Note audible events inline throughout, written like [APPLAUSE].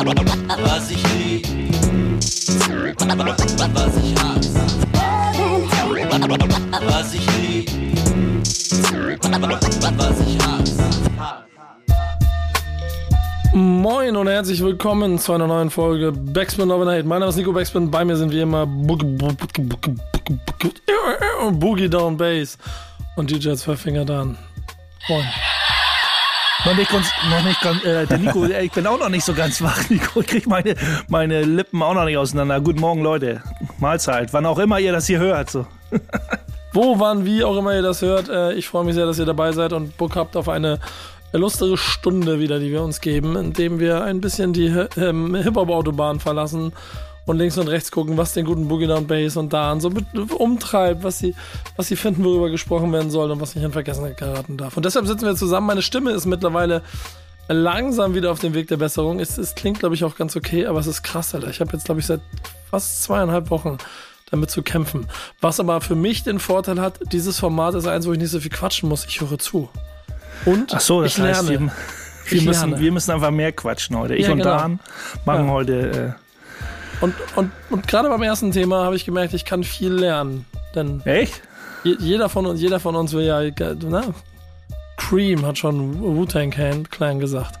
Was ich lieb, was ich hasse. Was ich lieb, was ich hasse. Moin und herzlich willkommen zu einer neuen Folge Backspin Overnight. Mein Name ist Nico Backspin, bei mir sind wie immer Boogie Down Bass und DJ Zwölffinger Dan. Moin. Noch nicht ganz, noch nicht ganz, äh, der Nico, ich bin auch noch nicht so ganz wach, [LAUGHS] Nico. Ich krieg meine, meine Lippen auch noch nicht auseinander. Guten Morgen, Leute. Mahlzeit. Wann auch immer ihr das hier hört. So. [LAUGHS] Wo, wann, wie auch immer ihr das hört. Äh, ich freue mich sehr, dass ihr dabei seid und Bock habt auf eine lustige Stunde wieder, die wir uns geben, indem wir ein bisschen die ähm, Hip-Hop-Autobahn verlassen und links und rechts gucken, was den guten Boogie Down Bass und Dan so umtreibt, was sie, was sie finden, worüber gesprochen werden soll und was nicht in Vergessenheit geraten darf. Und deshalb sitzen wir zusammen. Meine Stimme ist mittlerweile langsam wieder auf dem Weg der Besserung. Es, es klingt, glaube ich, auch ganz okay, aber es ist krass, Alter. Ich habe jetzt, glaube ich, seit fast zweieinhalb Wochen damit zu kämpfen. Was aber für mich den Vorteil hat, dieses Format ist eins, wo ich nicht so viel quatschen muss. Ich höre zu. Und Ach so, das ich heißt, lerne. wir, wir, müssen, lerne. wir müssen einfach mehr quatschen heute. Ich Ja, und genau. Dan machen Ja. heute. Und, und, und gerade beim ersten Thema habe ich gemerkt, ich kann viel lernen. Denn echt? je- jeder von uns, jeder von uns will ja, na, Cream hat schon Wu-Tang Clan gesagt.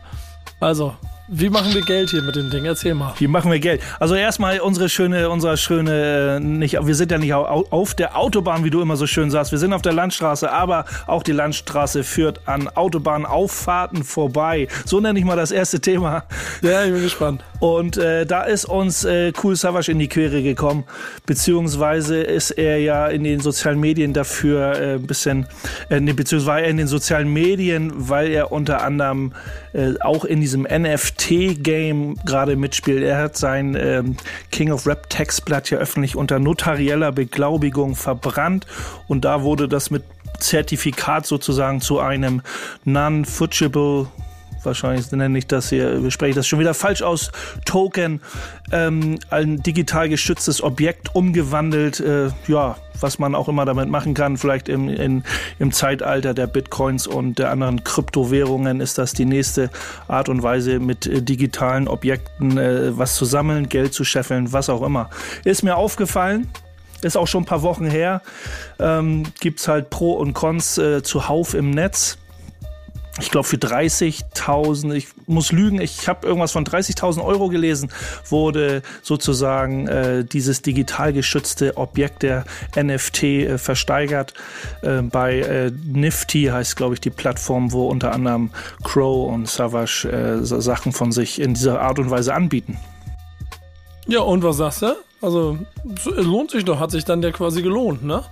Also, wie machen wir Geld hier mit dem Ding? Erzähl mal. Wie machen wir Geld? Also erstmal unsere schöne, unser schöne, äh, nicht, wir sind ja nicht au- auf der Autobahn, wie du immer so schön sagst. Wir sind auf der Landstraße, aber auch die Landstraße führt an Autobahnauffahrten vorbei. So nenne ich mal das erste Thema. Ja, ich bin gespannt. Und äh, da ist uns äh, Cool Savage in die Quere gekommen, beziehungsweise ist er ja in den sozialen Medien dafür äh, ein bisschen, äh, nee, beziehungsweise war er in den sozialen Medien, weil er unter anderem äh, auch in diesem NFT-Game gerade mitspielt. Er hat sein ähm, King of Rap Textblatt ja öffentlich unter notarieller Beglaubigung verbrannt und da wurde das mit Zertifikat sozusagen zu einem non-fungible wahrscheinlich nenne ich das hier, spreche ich das schon wieder falsch aus, Token, ähm, ein digital geschütztes Objekt umgewandelt, äh, ja, was man auch immer damit machen kann, vielleicht im, in, im Zeitalter der Bitcoins und der anderen Kryptowährungen ist das die nächste Art und Weise, mit äh, digitalen Objekten äh, was zu sammeln, Geld zu scheffeln, was auch immer. Ist mir aufgefallen, ist auch schon ein paar Wochen her, ähm, gibt's halt Pro und Cons äh, zuhauf im Netz ich glaube für 30.000, ich muss lügen, ich habe irgendwas von 30.000 Euro gelesen, wurde sozusagen äh, dieses digital geschützte Objekt der NFT äh, versteigert. Äh, bei äh, Nifty heißt, glaube ich, die Plattform, wo unter anderem Crow und Savage äh, so Sachen von sich in dieser Art und Weise anbieten. Ja, und was sagst du? Also, so- lohnt sich doch, hat sich dann der quasi gelohnt, ne?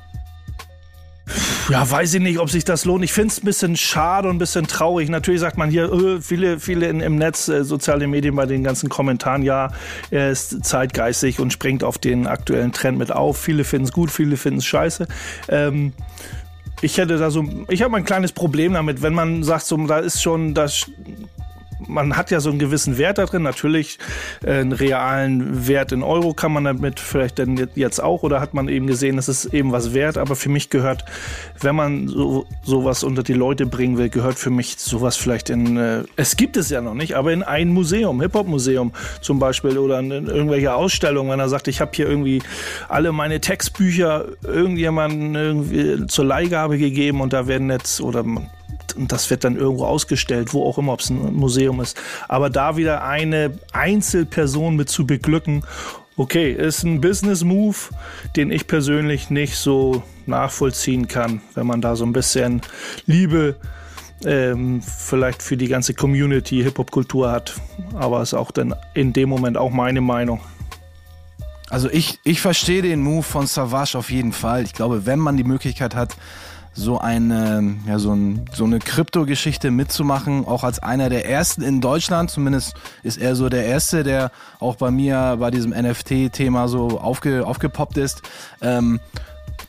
Ja, weiß ich nicht, ob sich das lohnt. Ich finde es ein bisschen schade und ein bisschen traurig. Natürlich sagt man hier, äh, viele, viele in, im Netz, äh, soziale Medien bei den ganzen Kommentaren, ja, er ist zeitgeistig und springt auf den aktuellen Trend mit auf. Viele finden es gut, viele finden es scheiße. Ähm, ich hätte da so, ich habe ein kleines Problem damit, wenn man sagt, so, da ist schon das man hat ja so einen gewissen Wert da drin. Natürlich äh, einen realen Wert in Euro kann man damit vielleicht denn jetzt auch oder hat man eben gesehen, das ist eben was wert. Aber für mich gehört, wenn man so sowas unter die Leute bringen will, gehört für mich sowas vielleicht in, äh, es gibt es ja noch nicht, aber in ein Museum, Hip-Hop-Museum zum Beispiel oder in irgendwelche Ausstellungen, wenn er sagt, ich habe hier irgendwie alle meine Textbücher irgendjemandem irgendwie zur Leihgabe gegeben und da werden jetzt oder man und das wird dann irgendwo ausgestellt, wo auch immer, ob es ein Museum ist. Aber da wieder eine Einzelperson mit zu beglücken, okay, ist ein Business-Move, den ich persönlich nicht so nachvollziehen kann, wenn man da so ein bisschen Liebe ähm, vielleicht für die ganze Community, Hip-Hop-Kultur hat. Aber ist auch dann in dem Moment auch meine Meinung. Also ich, ich verstehe den Move von Savage auf jeden Fall. Ich glaube, wenn man die Möglichkeit hat, so eine, ja, so, ein, so eine Krypto-Geschichte mitzumachen, auch als einer der ersten in Deutschland, zumindest ist er so der erste, der auch bei mir bei diesem NFT-Thema so aufge, aufgepoppt ist. Ähm,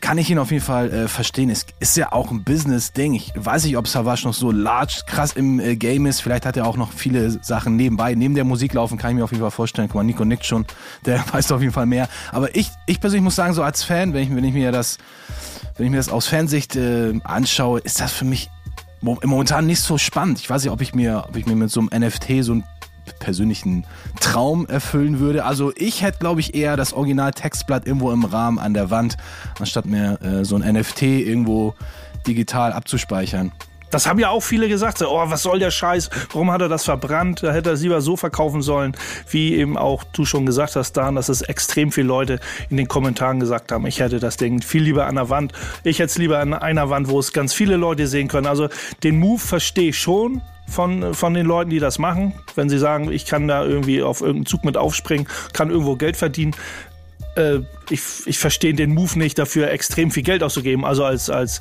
kann ich ihn auf jeden Fall äh, verstehen. Es ist ja auch ein Business-Ding. Ich weiß nicht, ob Savage noch so large, krass im äh, Game ist. Vielleicht hat er auch noch viele Sachen nebenbei. Neben der Musik laufen kann ich mir auf jeden Fall vorstellen. Guck mal, Nico nickt schon. Der [LAUGHS] weiß auf jeden Fall mehr. Aber ich, ich persönlich muss sagen, so als Fan, wenn ich, wenn ich mir das, wenn ich mir das aus Fansicht äh, anschaue, ist das für mich mo- momentan nicht so spannend. Ich weiß nicht, ob ich mir, ob ich mir mit so einem NFT so ein persönlichen Traum erfüllen würde. Also ich hätte, glaube ich, eher das Original-Textblatt irgendwo im Rahmen an der Wand, anstatt mir äh, so ein NFT irgendwo digital abzuspeichern. Das haben ja auch viele gesagt. Oh, was soll der Scheiß? Warum hat er das verbrannt? Da hätte er es lieber so verkaufen sollen, wie eben auch du schon gesagt hast, Dan, dass es extrem viele Leute in den Kommentaren gesagt haben. Ich hätte das Ding viel lieber an der Wand. Ich hätte es lieber an einer Wand, wo es ganz viele Leute sehen können. Also den Move verstehe ich schon von, von den Leuten, die das machen. Wenn sie sagen, ich kann da irgendwie auf irgendeinen Zug mit aufspringen, kann irgendwo Geld verdienen, äh, ich, ich verstehe den Move nicht, dafür extrem viel Geld auszugeben. Also als, als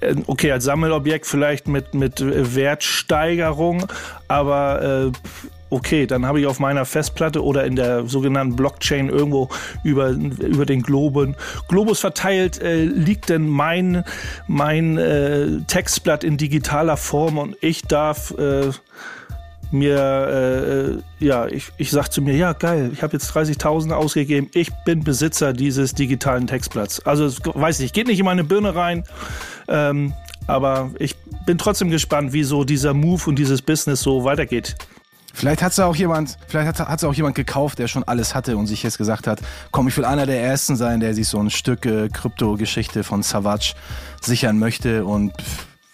äh, okay, als Sammelobjekt vielleicht mit, mit Wertsteigerung, aber äh, okay, dann habe ich auf meiner Festplatte oder in der sogenannten Blockchain irgendwo über, über den Globen, Globus verteilt, äh, liegt denn mein, mein äh, Textblatt in digitaler Form und ich darf äh, mir, äh, ja, ich, ich sag zu mir, ja, geil, ich habe jetzt 30.000 ausgegeben, ich bin Besitzer dieses digitalen Textblatts. Also, weiß nicht, geht nicht in meine Birne rein, ähm, aber ich bin trotzdem gespannt, wie so dieser Move und dieses Business so weitergeht. Vielleicht hat es auch jemand, vielleicht hat es auch jemand gekauft, der schon alles hatte und sich jetzt gesagt hat, komm, ich will einer der ersten sein, der sich so ein Stück äh, Krypto-Geschichte von Savage sichern möchte und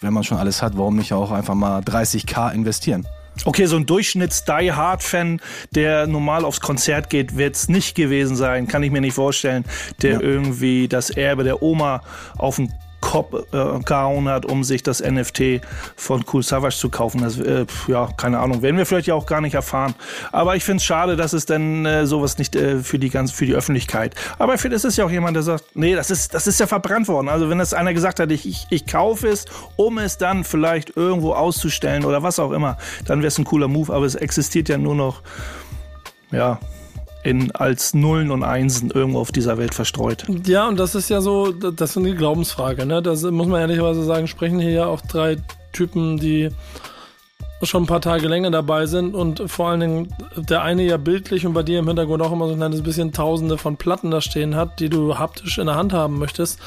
wenn man schon alles hat, warum nicht auch einfach mal 30k investieren? Okay, so ein Durchschnitts-Die-Hard-Fan, der normal aufs Konzert geht, wird es nicht gewesen sein, kann ich mir nicht vorstellen, der ja. irgendwie das Erbe der Oma auf den Kopf äh, gehauen hat, um sich das NFT von Cool Savage zu kaufen. Das, äh, ja, keine Ahnung, werden wir vielleicht ja auch gar nicht erfahren. Aber ich finde es schade, dass es denn äh, sowas nicht äh, für die ganze, für die Öffentlichkeit. Aber ich finde, es ist ja auch jemand, der sagt, nee, das ist, das ist ja verbrannt worden. Also wenn das einer gesagt hat, ich, ich, ich kaufe es, um es dann vielleicht irgendwo auszustellen oder was auch immer, dann wäre es ein cooler Move. Aber es existiert ja nur noch, ja, in, als Nullen und Einsen irgendwo auf dieser Welt verstreut. Ja, und das ist ja so, das ist die Glaubensfrage. Ne? Das muss man ehrlicherweise sagen, sprechen hier ja auch drei Typen, die schon ein paar Tage länger dabei sind und vor allen Dingen der eine ja bildlich und bei dir im Hintergrund auch immer so ein bisschen Tausende von Platten da stehen hat, die du haptisch in der Hand haben möchtest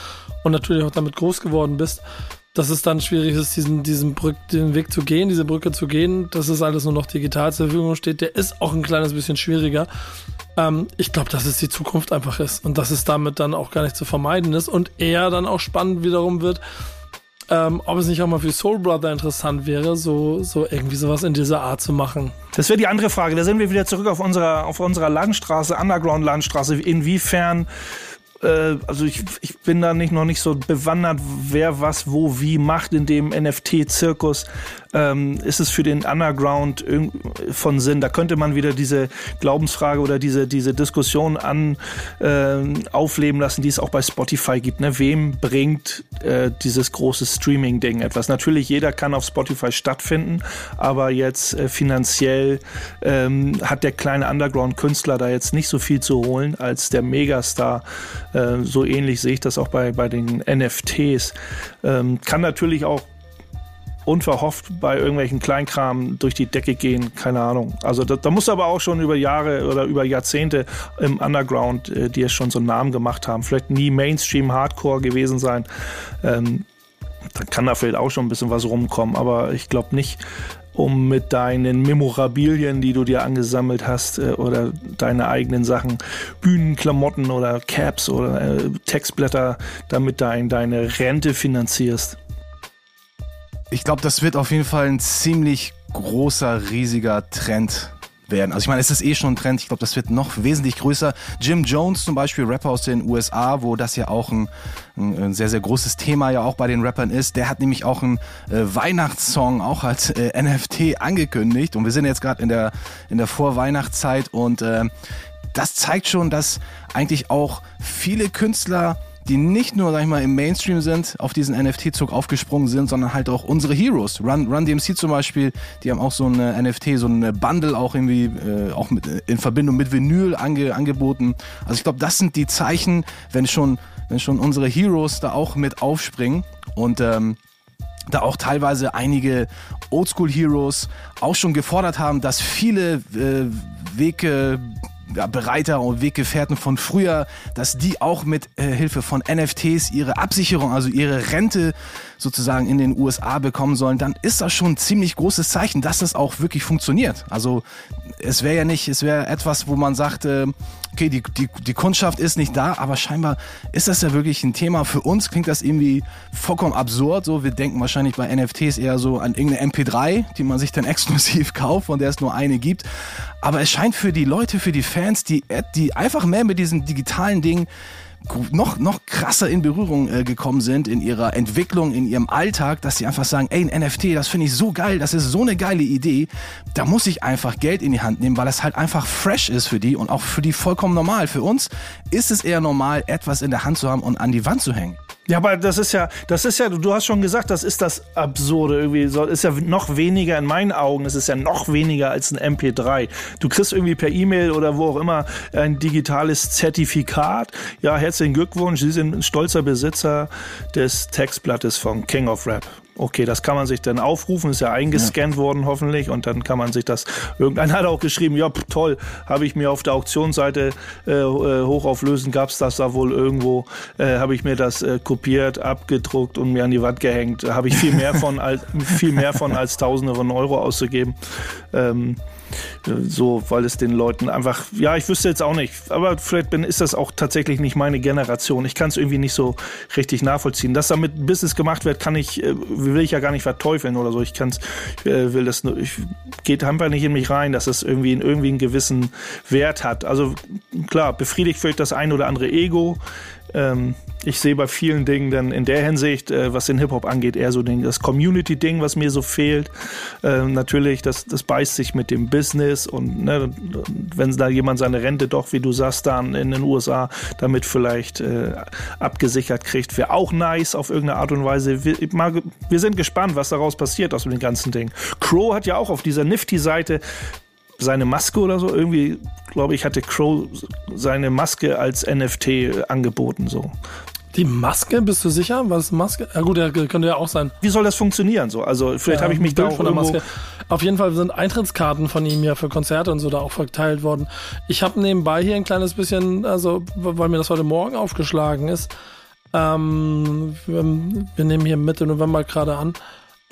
und natürlich auch damit groß geworden bist dass es dann schwierig ist, diesen, diesen Brück, den Weg zu gehen, diese Brücke zu gehen, dass es alles nur noch digital zur Verfügung steht, der ist auch ein kleines bisschen schwieriger. Ähm, ich glaube, dass es die Zukunft einfach ist und dass es damit dann auch gar nicht zu vermeiden ist und eher dann auch spannend wiederum wird, ähm, ob es nicht auch mal für Soul Brother interessant wäre, so, so irgendwie sowas in dieser Art zu machen. Das wäre die andere Frage. Da sind wir wieder zurück auf unserer, auf unserer Landstraße, Underground-Landstraße. Inwiefern äh, also ich, ich bin da nicht noch nicht so bewandert, wer was wo wie macht in dem NFT-Zirkus. Ähm, ist es für den Underground von Sinn? Da könnte man wieder diese Glaubensfrage oder diese, diese Diskussion an äh, aufleben lassen, die es auch bei Spotify gibt. Ne? Wem bringt äh, dieses große Streaming-Ding etwas? Natürlich, jeder kann auf Spotify stattfinden, aber jetzt äh, finanziell ähm, hat der kleine Underground-Künstler da jetzt nicht so viel zu holen als der Megastar äh, so ähnlich sehe ich das auch bei, bei den NFTs. Ähm, kann natürlich auch unverhofft bei irgendwelchen Kleinkram durch die Decke gehen, keine Ahnung. Also da, da muss aber auch schon über Jahre oder über Jahrzehnte im Underground, äh, die schon so einen Namen gemacht haben, vielleicht nie Mainstream Hardcore gewesen sein. Ähm, dann kann da vielleicht auch schon ein bisschen was rumkommen, aber ich glaube nicht, um mit deinen Memorabilien, die du dir angesammelt hast, äh, oder deine eigenen Sachen, Bühnenklamotten oder Caps oder äh, Textblätter, damit dein, deine Rente finanzierst. Ich glaube, das wird auf jeden Fall ein ziemlich großer, riesiger Trend werden. Also ich meine, es ist eh schon ein Trend. Ich glaube, das wird noch wesentlich größer. Jim Jones zum Beispiel, Rapper aus den USA, wo das ja auch ein, ein sehr, sehr großes Thema ja auch bei den Rappern ist. Der hat nämlich auch einen äh, Weihnachtssong auch als äh, NFT angekündigt. Und wir sind jetzt gerade in der, in der Vorweihnachtszeit und äh, das zeigt schon, dass eigentlich auch viele Künstler die nicht nur, sag ich mal, im Mainstream sind, auf diesen NFT-Zug aufgesprungen sind, sondern halt auch unsere Heroes. Run, Run DMC zum Beispiel, die haben auch so eine NFT, so eine Bundle auch irgendwie, äh, auch mit, in Verbindung mit Vinyl ange, angeboten. Also ich glaube, das sind die Zeichen, wenn schon, wenn schon unsere Heroes da auch mit aufspringen und ähm, da auch teilweise einige Oldschool-Heroes auch schon gefordert haben, dass viele äh, Wege Bereiter und Weggefährten von früher, dass die auch mit äh, Hilfe von NFTs ihre Absicherung, also ihre Rente sozusagen in den USA bekommen sollen, dann ist das schon ein ziemlich großes Zeichen, dass das auch wirklich funktioniert. Also es wäre ja nicht, es wäre etwas, wo man sagt, äh, okay, die, die, die Kundschaft ist nicht da, aber scheinbar ist das ja wirklich ein Thema. Für uns klingt das irgendwie vollkommen absurd. So, wir denken wahrscheinlich bei NFTs eher so an irgendeine MP3, die man sich dann [LAUGHS] exklusiv kauft, von der es nur eine gibt. Aber es scheint für die Leute, für die Fans, die, die einfach mehr mit diesen digitalen Dingen noch, noch krasser in Berührung äh, gekommen sind in ihrer Entwicklung, in ihrem Alltag, dass sie einfach sagen, ey, ein NFT, das finde ich so geil, das ist so eine geile Idee, da muss ich einfach Geld in die Hand nehmen, weil es halt einfach fresh ist für die und auch für die vollkommen normal. Für uns ist es eher normal, etwas in der Hand zu haben und an die Wand zu hängen. Ja, aber das ist ja, das ist ja, du hast schon gesagt, das ist das Absurde irgendwie. Ist ja noch weniger in meinen Augen, es ist ja noch weniger als ein MP3. Du kriegst irgendwie per E-Mail oder wo auch immer ein digitales Zertifikat. Ja, herzlichen Glückwunsch, Sie sind ein stolzer Besitzer des Textblattes von King of Rap. Okay, das kann man sich dann aufrufen, ist ja eingescannt ja. worden hoffentlich und dann kann man sich das, irgendeiner hat auch geschrieben, ja pff, toll, habe ich mir auf der Auktionsseite äh, äh hochauflösen, gab es das da wohl irgendwo, äh, habe ich mir das äh, kopiert, abgedruckt und mir an die Wand gehängt, habe ich viel mehr von als, [LAUGHS] viel mehr von als Tausende von Euro auszugeben. Ähm, so, weil es den Leuten einfach, ja, ich wüsste jetzt auch nicht, aber vielleicht bin, ist das auch tatsächlich nicht meine Generation. Ich kann es irgendwie nicht so richtig nachvollziehen. Dass damit Business gemacht wird, kann ich, äh, will ich ja gar nicht verteufeln oder so. Ich kann's, äh, will das nur, ich geht einfach nicht in mich rein, dass es irgendwie, irgendwie einen gewissen Wert hat. Also klar, befriedigt vielleicht das ein oder andere Ego. Ähm, ich sehe bei vielen Dingen dann in der Hinsicht, äh, was den Hip-Hop angeht, eher so den, das Community-Ding, was mir so fehlt. Äh, natürlich, das, das beißt sich mit dem Business und ne, wenn da jemand seine Rente doch, wie du sagst, dann in den USA damit vielleicht äh, abgesichert kriegt, wäre auch nice auf irgendeine Art und Weise. Wir, mal, wir sind gespannt, was daraus passiert aus dem ganzen Ding. Crow hat ja auch auf dieser Nifty-Seite seine Maske oder so. Irgendwie, glaube ich, hatte Crow seine Maske als NFT angeboten. So. Die Maske, bist du sicher? Was Maske? Ja gut, ja, könnte ja auch sein. Wie soll das funktionieren? So, also vielleicht ja, habe ich mich da auch von der Maske. Auf jeden Fall sind Eintrittskarten von ihm ja für Konzerte und so da auch verteilt worden. Ich habe nebenbei hier ein kleines bisschen, also weil mir das heute Morgen aufgeschlagen ist. Ähm, wir, wir, nehmen hier Mitte November gerade an.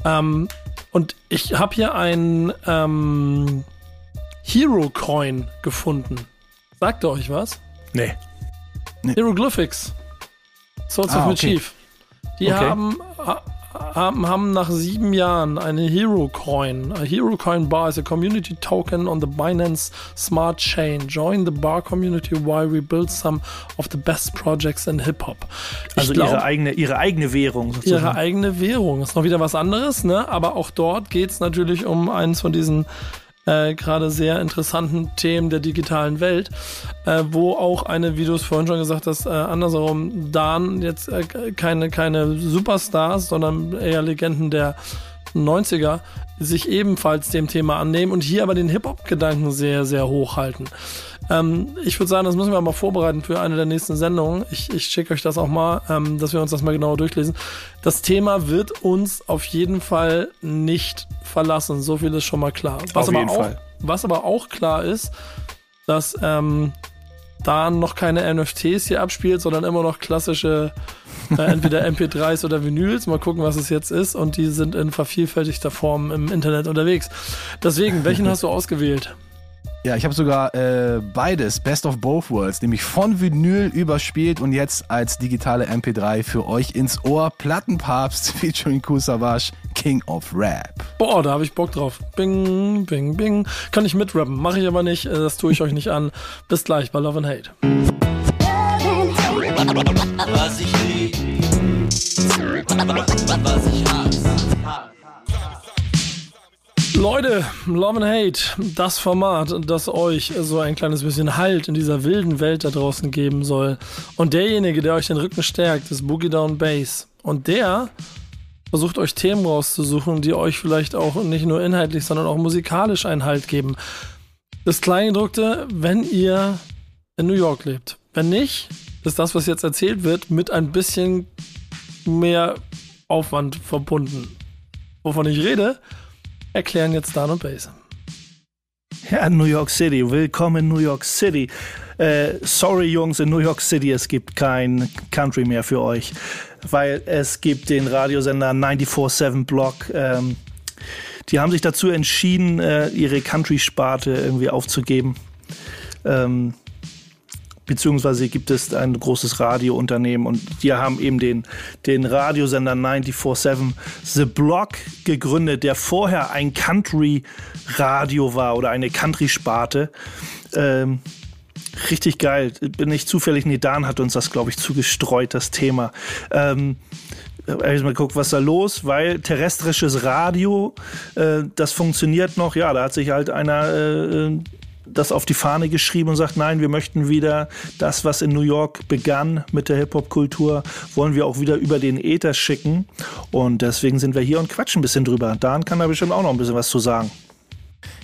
Ähm, und ich habe hier ein ähm, Hero Coin gefunden. Sagt ihr euch was? Nee. nee. Hieroglyphics. Swords ah, of Mischief. Die okay. haben, haben, haben nach sieben Jahren eine Hero Coin. A Hero Coin Bar is a community token on the Binance Smart Chain. Join the bar community while we build some of the best projects in Hip-Hop. Also glaub, ihre, eigene, ihre eigene Währung sozusagen. Ihre eigene Währung. Ist noch wieder was anderes, ne? Aber auch dort geht es natürlich um eins von diesen äh, gerade sehr interessanten Themen der digitalen Welt, äh, wo auch eine, wie du es vorhin schon gesagt hast, äh, andersherum, Dan jetzt äh, keine, keine Superstars, sondern eher Legenden der 90er sich ebenfalls dem Thema annehmen und hier aber den Hip-Hop-Gedanken sehr, sehr hoch halten. Ähm, ich würde sagen, das müssen wir mal vorbereiten für eine der nächsten Sendungen. Ich, ich schicke euch das auch mal, ähm, dass wir uns das mal genauer durchlesen. Das Thema wird uns auf jeden Fall nicht verlassen. So viel ist schon mal klar. Was, auf aber, auch, Fall. was aber auch klar ist, dass ähm, da noch keine NFTs hier abspielt, sondern immer noch klassische äh, entweder [LAUGHS] MP3s oder Vinyls. Mal gucken, was es jetzt ist. Und die sind in vervielfältigter Form im Internet unterwegs. Deswegen, welchen hast du ausgewählt? Ja, ich habe sogar äh, beides, Best of Both Worlds, nämlich von Vinyl überspielt und jetzt als digitale MP3 für euch ins Ohr. Plattenpapst [LAUGHS] featuring Kool Savage, King of Rap. Boah, da habe ich Bock drauf. Bing, bing, bing. Kann ich mitrappen, mache ich aber nicht, äh, das tue ich euch nicht an. Bis gleich bei Love and Hate. Was ich lieb, was ich hasse. Leute, Love and Hate, das Format, das euch so ein kleines bisschen Halt in dieser wilden Welt da draußen geben soll. Und derjenige, der euch den Rücken stärkt, ist Boogie Down Bass. Und der versucht euch Themen rauszusuchen, die euch vielleicht auch nicht nur inhaltlich, sondern auch musikalisch einen Halt geben. Das Kleingedruckte, wenn ihr in New York lebt. Wenn nicht, ist das, was jetzt erzählt wird, mit ein bisschen mehr Aufwand verbunden. Wovon ich rede, erklären jetzt Dan und Base. Ja, New York City. Willkommen in New York City. Äh, sorry, Jungs, in New York City, es gibt kein Country mehr für euch, weil es gibt den Radiosender 94.7 Block. Ähm, die haben sich dazu entschieden, äh, ihre Country-Sparte irgendwie aufzugeben. Ähm, beziehungsweise gibt es ein großes Radiounternehmen und die haben eben den, den Radiosender 94.7 The Block gegründet, der vorher ein Country-Radio war oder eine Country-Sparte. Ähm, richtig geil. Bin ich zufällig, nee, Dan hat uns das, glaube ich, zugestreut, das Thema. Ähm, ich mal gucken, was da los, weil terrestrisches Radio, äh, das funktioniert noch. Ja, da hat sich halt einer äh, das auf die Fahne geschrieben und sagt, nein, wir möchten wieder das, was in New York begann mit der Hip-Hop-Kultur, wollen wir auch wieder über den Äther schicken. Und deswegen sind wir hier und quatschen ein bisschen drüber. Dan kann da bestimmt auch noch ein bisschen was zu sagen.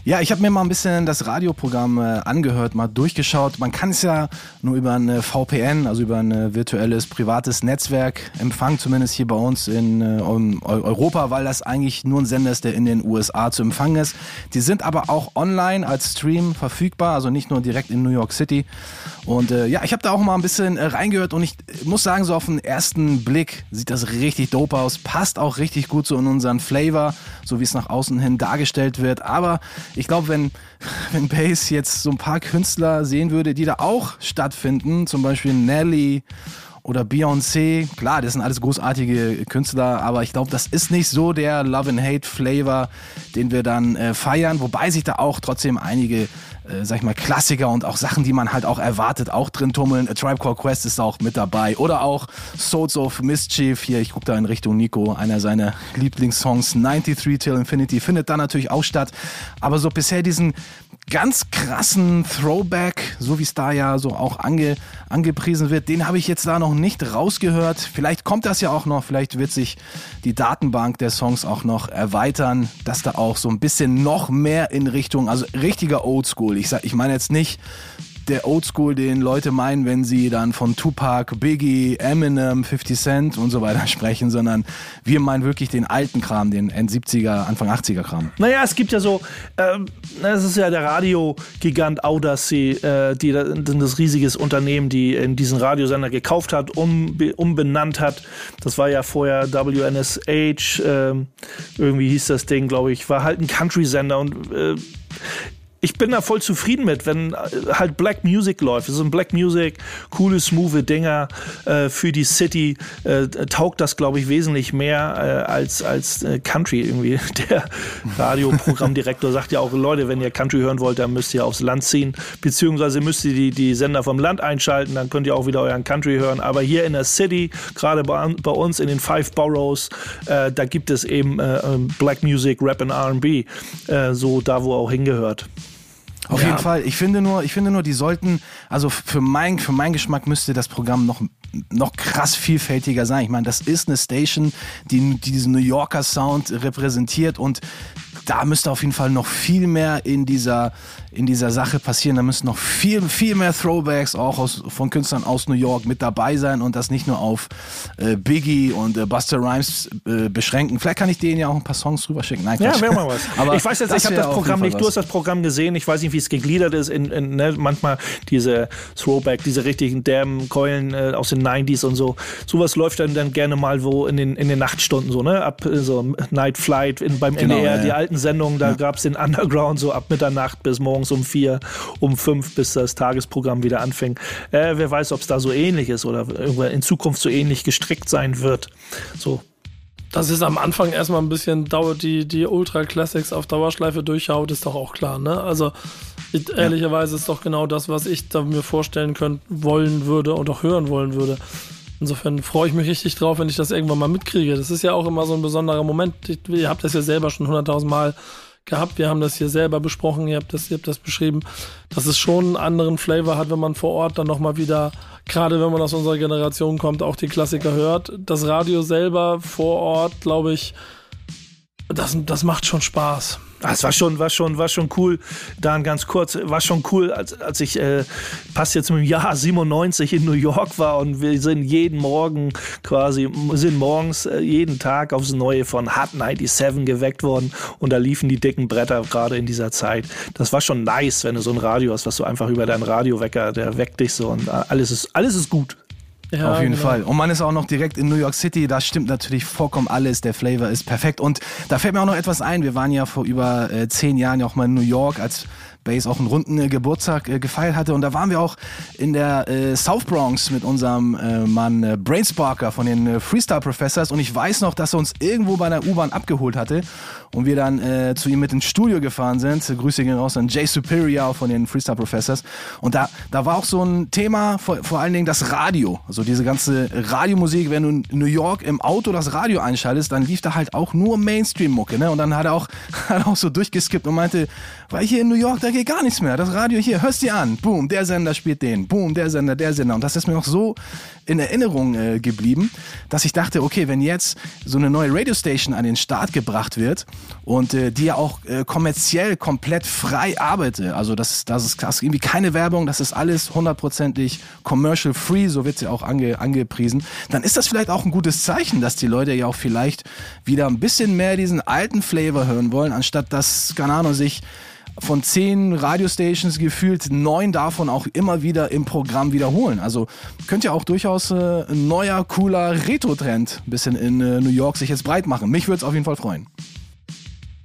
Ja, ich habe mir mal ein bisschen das Radioprogramm äh, angehört, mal durchgeschaut. Man kann es ja nur über ein VPN, also über ein äh, virtuelles privates Netzwerk empfangen, zumindest hier bei uns in äh, Europa, weil das eigentlich nur ein Sender ist, der in den USA zu empfangen ist. Die sind aber auch online als Stream verfügbar, also nicht nur direkt in New York City. Und äh, ja, ich habe da auch mal ein bisschen äh, reingehört und ich muss sagen, so auf den ersten Blick sieht das richtig dope aus, passt auch richtig gut so in unseren Flavor, so wie es nach außen hin dargestellt wird. Aber ich glaube, wenn, wenn Bass jetzt so ein paar Künstler sehen würde, die da auch stattfinden, zum Beispiel Nelly oder Beyoncé, klar, das sind alles großartige Künstler, aber ich glaube, das ist nicht so der Love and Hate Flavor, den wir dann äh, feiern, wobei sich da auch trotzdem einige äh, sag ich mal, Klassiker und auch Sachen, die man halt auch erwartet, auch drin tummeln. A Tribe Called Quest ist auch mit dabei. Oder auch Souls of Mischief, hier, ich gucke da in Richtung Nico, einer seiner Lieblingssongs, 93 Till Infinity, findet da natürlich auch statt. Aber so bisher diesen ganz krassen Throwback, so wie es da ja so auch ange, angepriesen wird, den habe ich jetzt da noch nicht rausgehört. Vielleicht kommt das ja auch noch, vielleicht wird sich die Datenbank der Songs auch noch erweitern, dass da auch so ein bisschen noch mehr in Richtung, also richtiger Oldschool. Ich ich meine jetzt nicht der Oldschool, den Leute meinen, wenn sie dann von Tupac, Biggie, Eminem, 50 Cent und so weiter [LAUGHS] sprechen, sondern wir meinen wirklich den alten Kram, den End-70er, Anfang 80er Kram. Naja, es gibt ja so, ähm, das ist ja der Radiogigant Audacy, äh, die das riesiges Unternehmen, die in diesen Radiosender gekauft hat, um, umbenannt hat. Das war ja vorher WNSH, äh, irgendwie hieß das Ding, glaube ich, war halt ein Country-Sender und äh, ich bin da voll zufrieden mit, wenn äh, halt Black Music läuft. So ein Black Music, coole, smooth Dinger äh, für die City. Äh, taugt das, glaube ich, wesentlich mehr äh, als, als äh, Country irgendwie. [LAUGHS] Der Radioprogrammdirektor sagt ja auch, Leute, wenn ihr Country hören wollt, dann müsst ihr aufs Land ziehen. Beziehungsweise müsst ihr die, die Sender vom Land einschalten, dann könnt ihr auch wieder euren Country hören. Aber hier in der City, gerade bei, bei uns in den Five Boroughs, äh, da gibt es eben Black Music, Rap und R&B. so da, wo auch hingehört. Auf ja. jeden Fall. Ich finde nur, ich finde nur, die sollten, also für mein, für meinen Geschmack müsste das Programm noch, noch krass vielfältiger sein. Ich meine, das ist eine Station, die, die diesen New Yorker Sound repräsentiert und da müsste auf jeden Fall noch viel mehr in dieser, in dieser Sache passieren. Da müssen noch viel, viel mehr Throwbacks auch aus, von Künstlern aus New York mit dabei sein und das nicht nur auf äh, Biggie und äh, Buster Rhymes äh, beschränken. Vielleicht kann ich denen ja auch ein paar Songs rüberschicken. Nein, ja, wäre mal was. [LAUGHS] Aber ich weiß jetzt, ich habe das Programm nicht, du hast das Programm gesehen. Ich weiß nicht, wie es gegliedert ist. In, in ne, manchmal diese Throwback, diese richtigen Damn Keulen äh, aus den 90s und so. Sowas läuft dann, dann gerne mal wo in den, in den Nachtstunden so, ne? Ab äh, so Night Flight in, beim genau, NDR, ja. die alten Sendungen, da ja. gab es den Underground so ab Mitternacht bis morgens um vier, um fünf, bis das Tagesprogramm wieder anfing. Äh, wer weiß, ob es da so ähnlich ist oder in Zukunft so ähnlich gestrickt sein wird. So. Das ist am Anfang erstmal ein bisschen dauert die, die Ultra Classics auf Dauerschleife durchhaut, ist doch auch klar, ne? Also ich, ehrlicherweise ist doch genau das, was ich da mir vorstellen könnte, wollen würde und auch hören wollen würde. Insofern freue ich mich richtig drauf, wenn ich das irgendwann mal mitkriege. Das ist ja auch immer so ein besonderer Moment. Ihr habt das ja selber schon hunderttausend Mal gehabt. Wir haben das hier selber besprochen. Ihr habt das, ihr habt das beschrieben, dass es schon einen anderen Flavor hat, wenn man vor Ort dann nochmal wieder, gerade wenn man aus unserer Generation kommt, auch die Klassiker hört. Das Radio selber vor Ort, glaube ich, das, das macht schon Spaß. Das war schon, war schon, war schon cool. Dann ganz kurz, war schon cool, als, als ich äh, passt jetzt mit dem Jahr 97 in New York war und wir sind jeden Morgen quasi, sind morgens äh, jeden Tag aufs Neue von Hot 97 geweckt worden und da liefen die dicken Bretter gerade in dieser Zeit. Das war schon nice, wenn du so ein Radio hast, was du einfach über deinen Radiowecker, der weckt dich so und äh, alles ist, alles ist gut. Ja, Auf jeden genau. Fall. Und man ist auch noch direkt in New York City. Da stimmt natürlich vollkommen alles. Der Flavor ist perfekt. Und da fällt mir auch noch etwas ein. Wir waren ja vor über äh, zehn Jahren ja auch mal in New York als Bass auch einen runden äh, Geburtstag äh, gefeiert hatte. Und da waren wir auch in der äh, South Bronx mit unserem äh, Mann äh, Brainsparker von den äh, Freestyle Professors. Und ich weiß noch, dass er uns irgendwo bei der U-Bahn abgeholt hatte und wir dann äh, zu ihm mit ins Studio gefahren sind. Grüße gehen raus an Jay Superior von den Freestyle Professors. Und da, da war auch so ein Thema, vor, vor allen Dingen das Radio. Also diese ganze Radiomusik, wenn du in New York im Auto das Radio einschaltest, dann lief da halt auch nur Mainstream-Mucke. Ne? Und dann hat er auch, [LAUGHS] hat er auch so durchgeskippt und meinte, weil hier in New York, da geht gar nichts mehr. Das Radio hier, hörst dir an. Boom, der Sender spielt den. Boom, der Sender, der Sender. Und das ist mir noch so in Erinnerung äh, geblieben, dass ich dachte, okay, wenn jetzt so eine neue Radiostation an den Start gebracht wird und äh, die ja auch äh, kommerziell komplett frei arbeitet, also das, das, ist, das ist irgendwie keine Werbung, das ist alles hundertprozentig commercial free, so wird sie auch ange, angepriesen, dann ist das vielleicht auch ein gutes Zeichen, dass die Leute ja auch vielleicht wieder ein bisschen mehr diesen alten Flavor hören wollen, anstatt dass, keine Ahnung, sich von zehn Radiostations gefühlt neun davon auch immer wieder im Programm wiederholen. Also könnte ja auch durchaus äh, ein neuer, cooler Retro-Trend ein bisschen in äh, New York sich jetzt breit machen. Mich würde es auf jeden Fall freuen.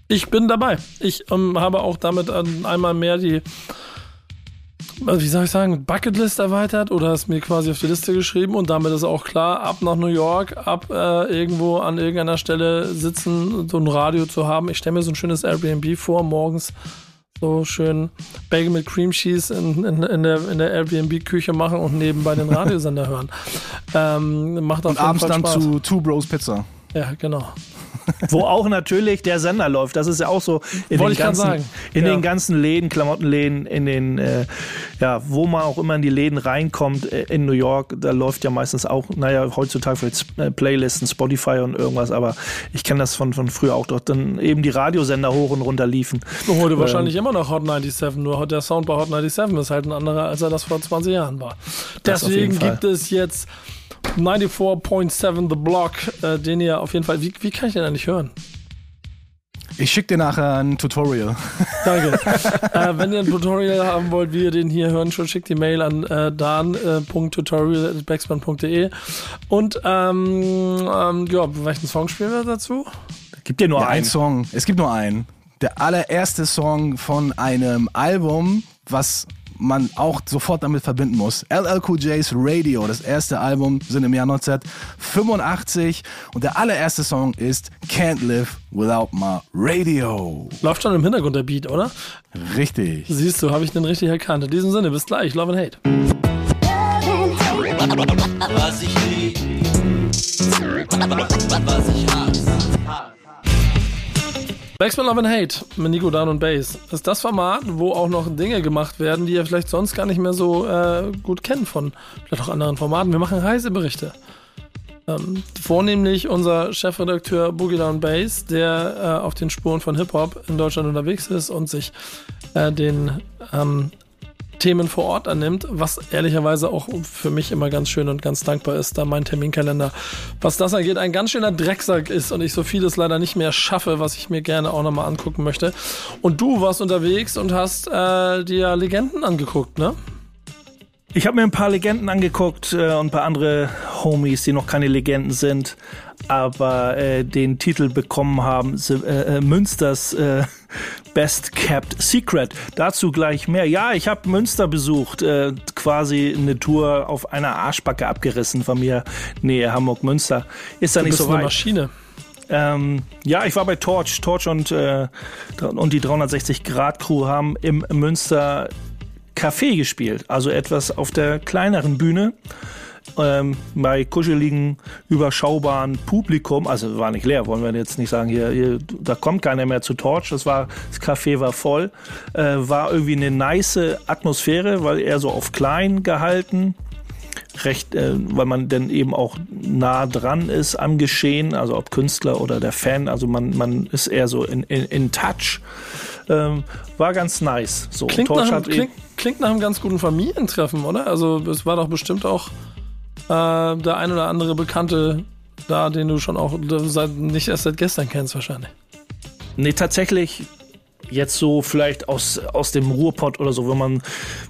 Ich bin dabei. Ich ähm, habe auch damit einmal mehr die, wie soll ich sagen, Bucketlist erweitert oder es mir quasi auf die Liste geschrieben und damit ist auch klar, ab nach New York, ab äh, irgendwo an irgendeiner Stelle sitzen, so ein Radio zu haben. Ich stelle mir so ein schönes Airbnb vor, morgens so schön Bagel mit Cream Cheese in, in, in der, in der Airbnb-Küche machen und nebenbei den Radiosender hören. [LAUGHS] Ähm, macht auf und abends dann zu Two Bros Pizza. Ja, genau. Wo auch natürlich der Sender läuft. Das ist ja auch so in, den ganzen, in ja. den ganzen Läden, Klamottenläden, in den, äh, ja, wo man auch immer in die Läden reinkommt, äh, in New York, da läuft ja meistens auch, naja, heutzutage vielleicht äh, Playlisten, Spotify und irgendwas, aber ich kenne das von, von früher auch, dort dann eben die Radiosender hoch und runter liefen. Heute ähm, wahrscheinlich immer noch Hot 97, nur der Sound bei Hot 97 ist halt ein anderer, als er das vor 20 Jahren war. Deswegen gibt es jetzt 94.7 The Block, äh, den ihr auf jeden Fall. Wie, wie kann ich den eigentlich hören? Ich schicke dir nachher ein Tutorial. [LAUGHS] Danke. äh, wenn ihr ein Tutorial haben wollt, wie ihr den hier hören schon schickt die Mail an äh, dan.tutorial.backspin.de. Und ähm, ähm, ja, welchen Song spielen wir dazu? Gibt ja nur ja, einen Song. Es gibt nur einen. Der allererste Song von einem Album, was man auch sofort damit verbinden muss. LL Cool J's Radio, das erste Album, sind im Jahr 1985 und der allererste Song ist Can't Live Without My Radio. Läuft schon im Hintergrund der Beat, oder? Richtig. Siehst du, habe ich den richtig erkannt. In diesem Sinne, bis gleich. Love and Hate. Was ich lieb, was ich hasse. Backspin Love and Hate mit Nico Dan und Bass ist das Format, wo auch noch Dinge gemacht werden, die ihr vielleicht sonst gar nicht mehr so äh, gut kennt von vielleicht auch anderen Formaten. Wir machen Reiseberichte. Ähm, vornehmlich unser Chefredakteur Boogie Down Bass, der äh, auf den Spuren von Hip-Hop in Deutschland unterwegs ist und sich äh, den ähm, Themen vor Ort annimmt, was ehrlicherweise auch für mich immer ganz schön und ganz dankbar ist, da mein Terminkalender, was das angeht, ein ganz schöner Drecksack ist und ich so vieles leider nicht mehr schaffe, was ich mir gerne auch nochmal angucken möchte. Und du warst unterwegs und hast äh, dir Legenden angeguckt, ne? Ich habe mir ein paar Legenden angeguckt äh, und ein paar andere Homies, die noch keine Legenden sind, aber äh, den Titel bekommen haben, äh, äh, Münsters äh, Best Kept Secret. Dazu gleich mehr. Ja, ich habe Münster besucht, äh, quasi eine Tour auf einer Arschbacke abgerissen von mir, Nähe Hamburg-Münster. Ist da du nicht so weit. Eine Maschine. Ähm, ja, ich war bei Torch. Torch und, äh, und die 360 Grad Crew haben im Münster Café gespielt, also etwas auf der kleineren Bühne. Ähm, bei kuscheligen, überschaubaren Publikum, also war nicht leer, wollen wir jetzt nicht sagen, hier, hier da kommt keiner mehr zu Torch, das war, das Café war voll, äh, war irgendwie eine nice Atmosphäre, weil eher so auf klein gehalten, recht, äh, weil man dann eben auch nah dran ist am Geschehen, also ob Künstler oder der Fan, also man, man ist eher so in, in, in touch. Ähm, war ganz nice. So, Klingt nach, einem- klingt, klingt nach einem ganz guten Familientreffen, oder? Also es war doch bestimmt auch äh, der ein oder andere Bekannte da, den du schon auch seit, nicht erst seit gestern kennst wahrscheinlich. Nee, tatsächlich jetzt so vielleicht aus, aus dem Ruhrpott oder so, wo man,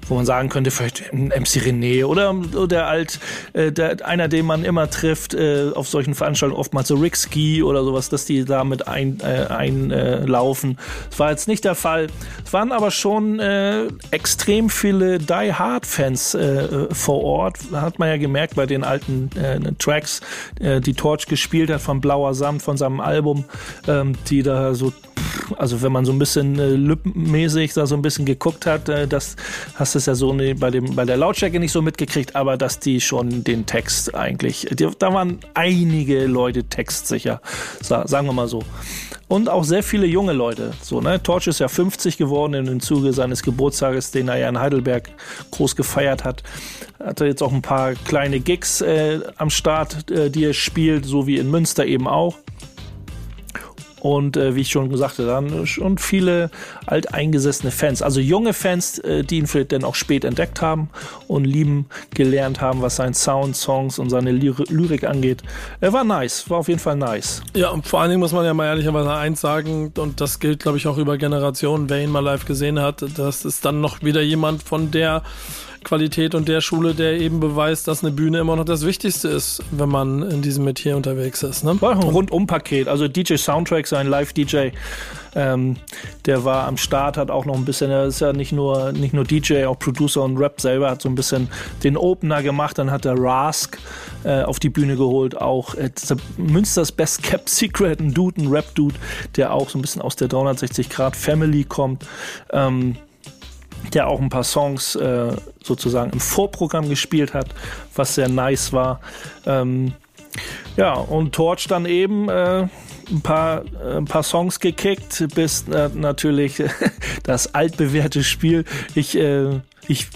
wo man sagen könnte, vielleicht ein MC René oder der alt, äh, der, einer, den man immer trifft äh, auf solchen Veranstaltungen, oftmals so Rick Ski oder sowas, dass die damit einlaufen. Äh, einlaufen. das war jetzt nicht der Fall. Es waren aber schon äh, extrem viele Die Hard Fans äh, vor Ort. Hat man ja gemerkt bei den alten äh, Tracks, äh, die Torch gespielt hat von Blauer Samt, von seinem Album, ähm, die da so also wenn man so ein bisschen äh, lippenmäßig da so ein bisschen geguckt hat, äh, das hast du es ja so ne, bei dem bei der Lautstärke nicht so mitgekriegt, aber dass die schon den Text eigentlich, die, da waren einige Leute textsicher, sa, sagen wir mal so. Und auch sehr viele junge Leute. So, ne? Torch ist ja 50 geworden im Zuge seines Geburtstages, den er ja in Heidelberg groß gefeiert hat. Hat er jetzt auch ein paar kleine Gigs äh, am Start, äh, die er spielt, so wie in Münster eben auch. Und äh, wie ich schon gesagt habe, dann schon viele alteingesessene Fans. Also junge Fans, äh, die ihn vielleicht dann auch spät entdeckt haben und lieben gelernt haben, was sein Sound, Songs und seine Lyri Lyrik angeht. Er war nice, war auf jeden Fall nice. Ja, und vor allen Dingen muss man ja mal ehrlicherweise eins sagen, und das gilt, glaube ich, auch über Generationen, wer ihn mal live gesehen hat, das ist dann noch wieder jemand von der Qualität und der Schule, der eben beweist, dass eine Bühne immer noch das Wichtigste ist, wenn man in diesem Metier unterwegs ist. Ne? Rundum-Paket. Also DJ Soundtrack, sein Live-DJ, ähm, der war am Start, hat auch noch ein bisschen, er ist ja nicht nur, nicht nur DJ, auch Producer und Rap selber, hat so ein bisschen den Opener gemacht, dann hat er Rask äh, auf die Bühne geholt, auch äh, Münsters Best Kept Secret, ein Dude, ein Rap-Dude, der auch so ein bisschen aus der 360 Grad Family kommt. Ähm, der auch ein paar Songs äh, sozusagen im Vorprogramm gespielt hat, was sehr nice war. Ähm, ja, und Torch dann eben äh, ein paar, äh, ein paar Songs gekickt, bis äh, natürlich [LAUGHS] das altbewährte Spiel. Ich, äh, ich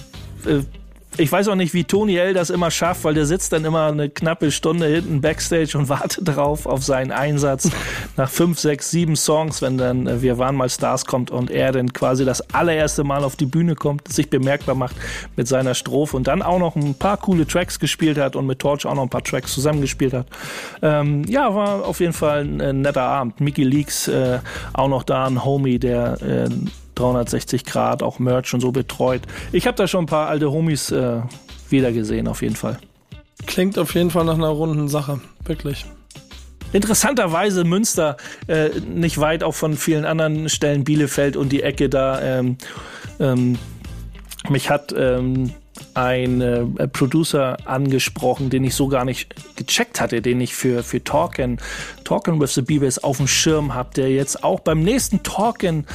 ich weiß auch nicht, wie Tony L das immer schafft, weil der sitzt dann immer eine knappe Stunde hinten backstage und [LAUGHS] wartet drauf auf seinen Einsatz nach fünf, sechs, sieben Songs, wenn dann äh, Wir waren mal Stars kommt und er dann quasi das allererste Mal auf die Bühne kommt, sich bemerkbar macht mit seiner Strophe und dann auch noch ein paar coole Tracks gespielt hat und mit Torch auch noch ein paar Tracks zusammengespielt hat. Ähm, ja, war auf jeden Fall ein, netter Abend. Mickey Leaks äh, auch noch da, ein Homie, der äh, 360 Grad, auch Merch und so betreut. Ich habe da schon ein paar alte Homies äh, wieder gesehen, auf jeden Fall. Klingt auf jeden Fall nach einer runden Sache, wirklich. Interessanterweise Münster, äh, nicht weit auch von vielen anderen Stellen, Bielefeld und die Ecke da. Ähm, ähm, mich hat ähm, ein äh, Producer angesprochen, den ich so gar nicht gecheckt hatte, den ich für, für Talkin, Talkin with the Beavers auf dem Schirm habe, der jetzt auch beim nächsten Talkin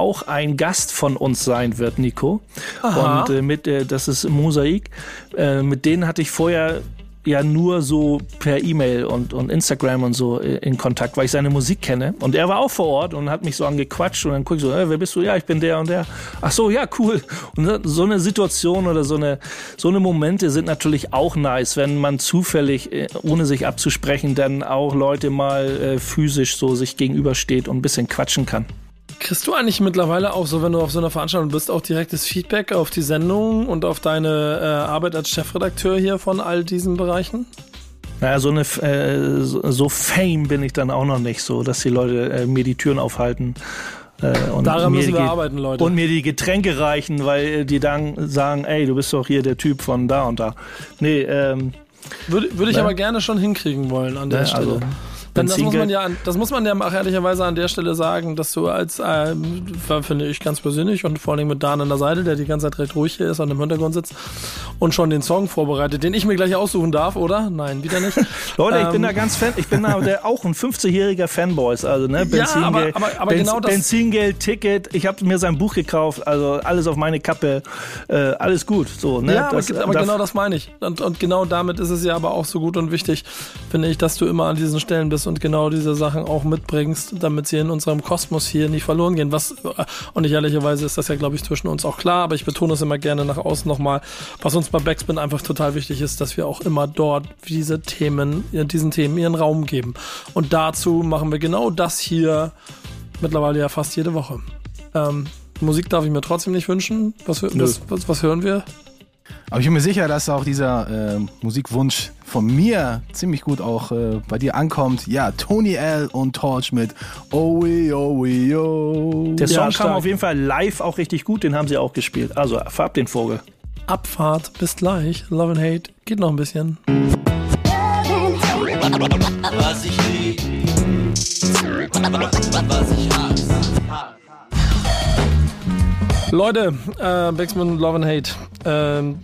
auch ein Gast von uns sein wird, Nico. Aha. Und äh, mit, äh, das ist Mosaik. Äh, mit denen hatte ich vorher ja nur so per E-Mail und, und Instagram und so äh, in Kontakt, weil ich seine Musik kenne. Und er war auch vor Ort und hat mich so angequatscht und dann guck ich so, äh, wer bist du? Ja, ich bin der und der. Ach so, ja, cool. Und so eine Situation oder so eine, so eine Momente sind natürlich auch nice, wenn man zufällig, äh, ohne sich abzusprechen, dann auch Leute mal äh, physisch so sich gegenübersteht und ein bisschen quatschen kann. Kriegst du eigentlich mittlerweile auch so, wenn du auf so einer Veranstaltung bist, auch direktes Feedback auf die Sendung und auf deine äh, Arbeit als Chefredakteur hier von all diesen Bereichen? Naja, so eine äh, so, Fame bin ich dann auch noch nicht so, dass die Leute äh, mir die Türen aufhalten. Äh, und Daran mir müssen wir die- arbeiten, Leute. Und mir die Getränke reichen, weil äh, die dann sagen, ey, du bist doch hier der Typ von da und da. Nee, ähm, Würde, würde ich Ne? aber gerne schon hinkriegen wollen an der Ne, Stelle. also, Denn das muss man ja, das muss man ja auch ehrlicherweise an der Stelle sagen, dass du als, ähm, finde ich ganz persönlich und vor allem mit Dan an der Seite, der die ganze Zeit recht ruhig hier ist und im Hintergrund sitzt und schon den Song vorbereitet, den ich mir gleich aussuchen darf, oder? Nein, wieder nicht. [LAUGHS] Leute, ich bin Ähm, da ganz Fan, ich bin da auch ein 50-jähriger Fanboys, also ne, Benzingeld, aber- aber- aber Benz, genau das- Benzingeld, Ticket, ich habe mir sein Buch gekauft, also alles auf meine Kappe, äh, alles gut, so, ne? Ja, aber, Das- aber genau das meine ich. Und, und genau damit ist es ja aber auch so gut und wichtig, finde ich, dass du immer an diesen Stellen bist, bist und genau diese Sachen auch mitbringst, damit sie in unserem Kosmos hier nicht verloren gehen. Was, und nicht ehrlicherweise ist das ja, glaube ich, zwischen uns auch klar, aber ich betone es immer gerne nach außen nochmal, was uns bei Backspin einfach total wichtig ist, dass wir auch immer dort diese Themen, diesen Themen ihren Raum geben. Und dazu machen wir genau das hier mittlerweile ja fast jede Woche. Ähm, Musik darf ich mir trotzdem nicht wünschen. Was, was, was, was hören wir? Aber ich bin mir sicher, dass auch dieser äh, Musikwunsch von mir ziemlich gut auch äh, bei dir ankommt. Ja, Tony L. und Torch mit Oh we, oh we, oh. Der Song Ja, kam auf jeden Fall live auch richtig gut, den haben sie auch gespielt. Also verab den Vogel. Abfahrt, bis gleich. Love and Hate, geht noch ein bisschen. Was ich lieb, was ich hasse. Leute, äh, Backspin Love and Hate. Ähm,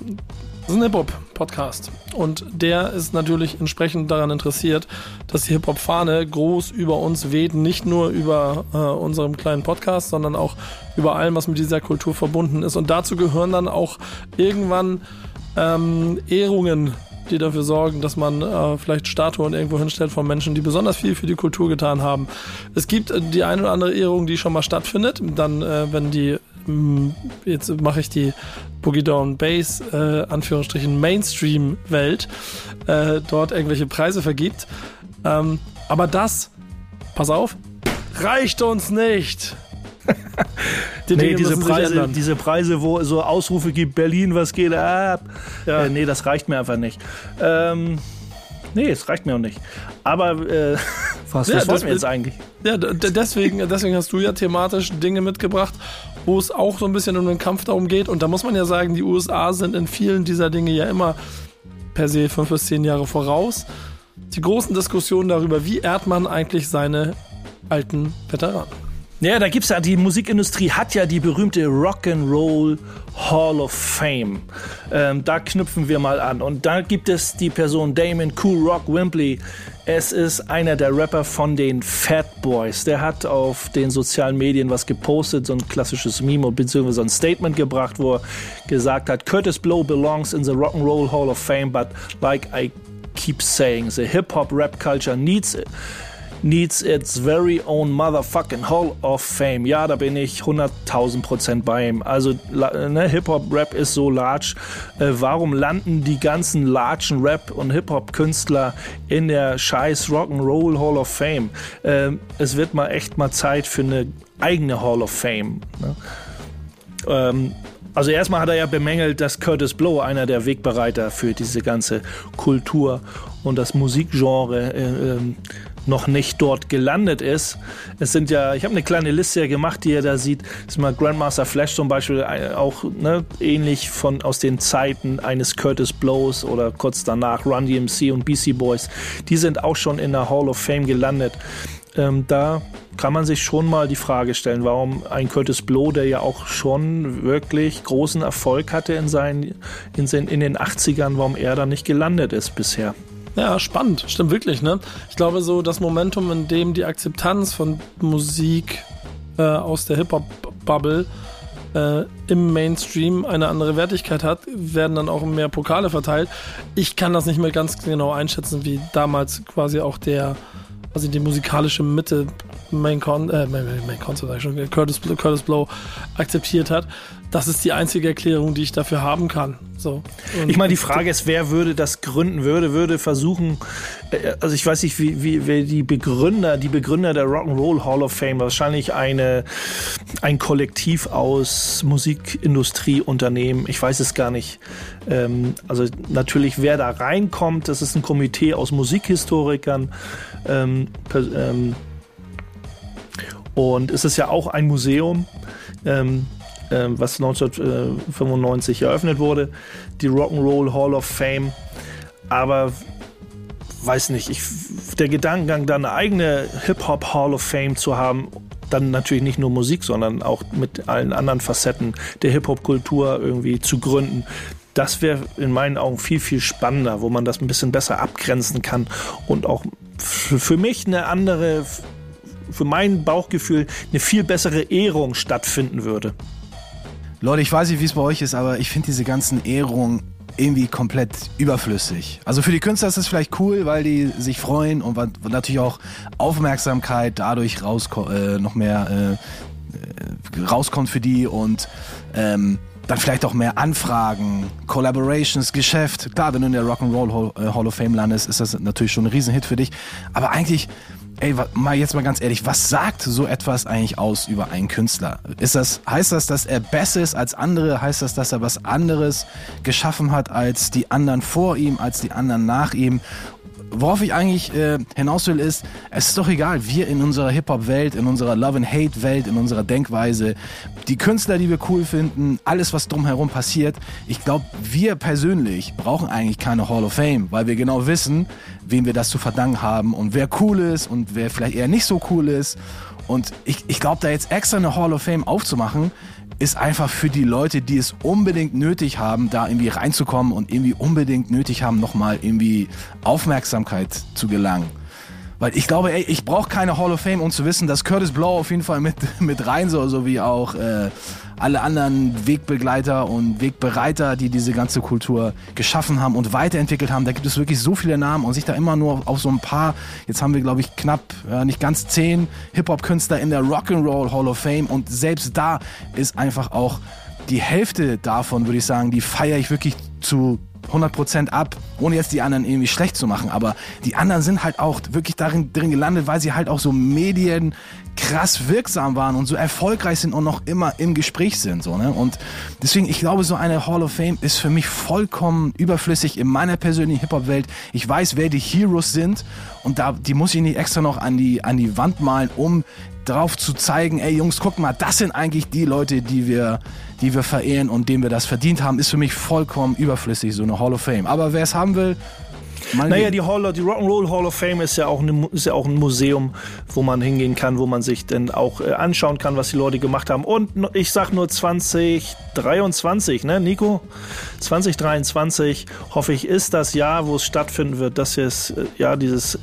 das ist ein Hip-Hop-Podcast. Und der ist natürlich entsprechend daran interessiert, dass die Hip-Hop-Fahne groß über uns weht. Nicht nur über äh, unserem kleinen Podcast, sondern auch über allem, was mit dieser Kultur verbunden ist. Und dazu gehören dann auch irgendwann ähm, Ehrungen, die dafür sorgen, dass man äh, vielleicht Statuen irgendwo hinstellt von Menschen, die besonders viel für die Kultur getan haben. Es gibt äh, die eine oder andere Ehrung, die schon mal stattfindet. Dann, äh, wenn die, jetzt mache ich die Boogie Down Bass, äh, Anführungsstrichen Mainstream-Welt, äh, dort irgendwelche Preise vergibt. Ähm, aber das, pass auf, reicht uns nicht. [LAUGHS] Die Nee, diese Preise, diese Preise, wo es so Ausrufe gibt, Berlin, was geht ab? Ja. Äh, nee, das reicht mir einfach nicht. Ähm, nee, es reicht mir auch nicht. Aber äh, was, [LAUGHS] Ja, was das wollten wir jetzt eigentlich? Ja, deswegen, deswegen hast du ja thematisch Dinge mitgebracht, wo es auch so ein bisschen um den Kampf darum geht. Und da muss man ja sagen, die USA sind in vielen dieser Dinge ja immer per se fünf bis zehn Jahre voraus. Die großen Diskussionen darüber, wie ehrt man eigentlich seine alten Veteranen. Ja, da gibt's ja, die Musikindustrie hat ja die berühmte Rock'n'Roll Hall of Fame. Ähm, da knüpfen wir mal an. Und da gibt es die Person Damon Cool Rock Wimpley. Es ist einer der Rapper von den Fat Boys. Der hat auf den sozialen Medien was gepostet, so ein klassisches Meme bzw. so ein Statement gebracht, wo er gesagt hat, Curtis Blow belongs in the Rock'n'Roll Hall of Fame, but like I keep saying, the hip-hop-rap culture needs it needs its very own motherfucking Hall of Fame. Ja, da bin ich 100.000 Prozent bei ihm. Also ne, Hip-Hop-Rap ist so large. Äh, warum landen die ganzen largen Rap- und Hip-Hop-Künstler in der scheiß Rock'n'Roll Hall of Fame? Ähm, es wird mal echt mal Zeit für eine eigene Hall of Fame. Ne? Ähm, also erstmal hat er ja bemängelt, dass Curtis Blow einer der Wegbereiter für diese ganze Kultur und das Musikgenre äh, ähm, noch nicht dort gelandet ist. Es sind ja, ich habe eine kleine Liste ja gemacht, die ihr da sieht. Das ist mal Grandmaster Flash zum Beispiel, äh, auch ne, ähnlich von aus den Zeiten eines Curtis Blows oder kurz danach Run DMC und BC Boys. Die sind auch schon in der Hall of Fame gelandet. Ähm, da kann man sich schon mal die Frage stellen, warum ein Curtis Blow, der ja auch schon wirklich großen Erfolg hatte in, seinen, in, seinen, in den 80ern, warum er da nicht gelandet ist bisher. Ja, spannend, stimmt wirklich, ne? Ich glaube, so das Momentum, in dem die Akzeptanz von Musik äh, aus der Hip-Hop-Bubble äh, im Mainstream eine andere Wertigkeit hat, werden dann auch mehr Pokale verteilt. Ich kann das nicht mehr ganz genau einschätzen, wie damals quasi auch der, also die musikalische Mitte Main Con, äh, Main, Main, Main Concert, schon, Curtis, Curtis Blow akzeptiert hat. Das ist die einzige Erklärung, die ich dafür haben kann. So. Und- Ich meine, die Frage ist, wer würde das gründen, würde, würde versuchen, äh, also ich weiß nicht, wie, wie, wer die Begründer, die Begründer der Rock'n'Roll Hall of Fame, wahrscheinlich eine, ein Kollektiv aus Musikindustrieunternehmen, ich weiß es gar nicht. Ähm, also natürlich, wer da reinkommt, das ist ein Komitee aus Musikhistorikern, ähm, ähm, und es ist ja auch ein Museum, ähm, was 1995 eröffnet wurde, die Rock'n'Roll Hall of Fame. Aber weiß nicht, ich, der Gedankengang, da eine eigene Hip-Hop Hall of Fame zu haben, dann natürlich nicht nur Musik, sondern auch mit allen anderen Facetten der Hip-Hop-Kultur irgendwie zu gründen, das wäre in meinen Augen viel, viel spannender, wo man das ein bisschen besser abgrenzen kann und auch für mich eine andere, für mein Bauchgefühl eine viel bessere Ehrung stattfinden würde. Leute, ich weiß nicht, wie es bei euch ist, aber ich finde diese ganzen Ehrungen irgendwie komplett überflüssig. Also für die Künstler ist es vielleicht cool, weil die sich freuen und natürlich auch Aufmerksamkeit dadurch rausko äh, noch mehr äh, äh, rauskommt für die und ähm, dann vielleicht auch mehr Anfragen, Collaborations, Geschäft. Klar, wenn du in der Rock'n'Roll äh, Hall of Fame landest, ist das natürlich schon ein Riesenhit für dich. Aber eigentlich, ey, mal jetzt mal ganz ehrlich, was sagt so etwas eigentlich aus über einen Künstler? Ist das, heißt das, dass er besser ist als andere? Heißt das, dass er was anderes geschaffen hat als die anderen vor ihm, als die anderen nach ihm? Worauf ich eigentlich äh, hinaus will, ist, es ist doch egal, wir in unserer Hip-Hop-Welt, in unserer Love-and-Hate-Welt, in unserer Denkweise, die Künstler, die wir cool finden, alles, was drumherum passiert, ich glaube, wir persönlich brauchen eigentlich keine Hall of Fame, weil wir genau wissen, wem wir das zu verdanken haben und wer cool ist und wer vielleicht eher nicht so cool ist. Und ich, ich glaube, da jetzt extra eine Hall of Fame aufzumachen, ist einfach für die Leute, die es unbedingt nötig haben, da irgendwie reinzukommen und irgendwie unbedingt nötig haben, nochmal irgendwie Aufmerksamkeit zu gelangen. Weil ich glaube, ey, ich brauche keine Hall of Fame, um zu wissen, dass Curtis Blow auf jeden Fall mit, [LAUGHS] mit rein soll, so wie auch äh, alle anderen Wegbegleiter und Wegbereiter, die diese ganze Kultur geschaffen haben und weiterentwickelt haben. Da gibt es wirklich so viele Namen und sich da immer nur auf so ein paar, jetzt haben wir glaube ich knapp, ja, nicht ganz zehn Hip-Hop-Künstler in der Rock'n'Roll Hall of Fame und selbst da ist einfach auch die Hälfte davon, würde ich sagen, die feiere ich wirklich zu 100% ab, ohne jetzt die anderen irgendwie schlecht zu machen. Aber die anderen sind halt auch wirklich darin drin gelandet, weil sie halt auch so Medien krass wirksam waren und so erfolgreich sind und noch immer im Gespräch sind. So, ne? Und deswegen, ich glaube, so eine Hall of Fame ist für mich vollkommen überflüssig in meiner persönlichen Hip-Hop-Welt. Ich weiß, wer die Heroes sind und da, die muss ich nicht extra noch an die, an die Wand malen, um drauf zu zeigen, ey Jungs, guck mal, das sind eigentlich die Leute, die wir, die wir verehren und denen wir das verdient haben, ist für mich vollkommen überflüssig, so eine Hall of Fame. Aber wer es haben will, mal Naja, die, Hall, die Rock'n'Roll Hall of Fame ist ja, auch eine, ist ja auch ein Museum, wo man hingehen kann, wo man sich dann auch äh, anschauen kann, was die Leute gemacht haben. Und ich sag nur 2023, ne, Nico? 2023, hoffe ich, ist das Jahr, wo es stattfinden wird, dass es äh, ja dieses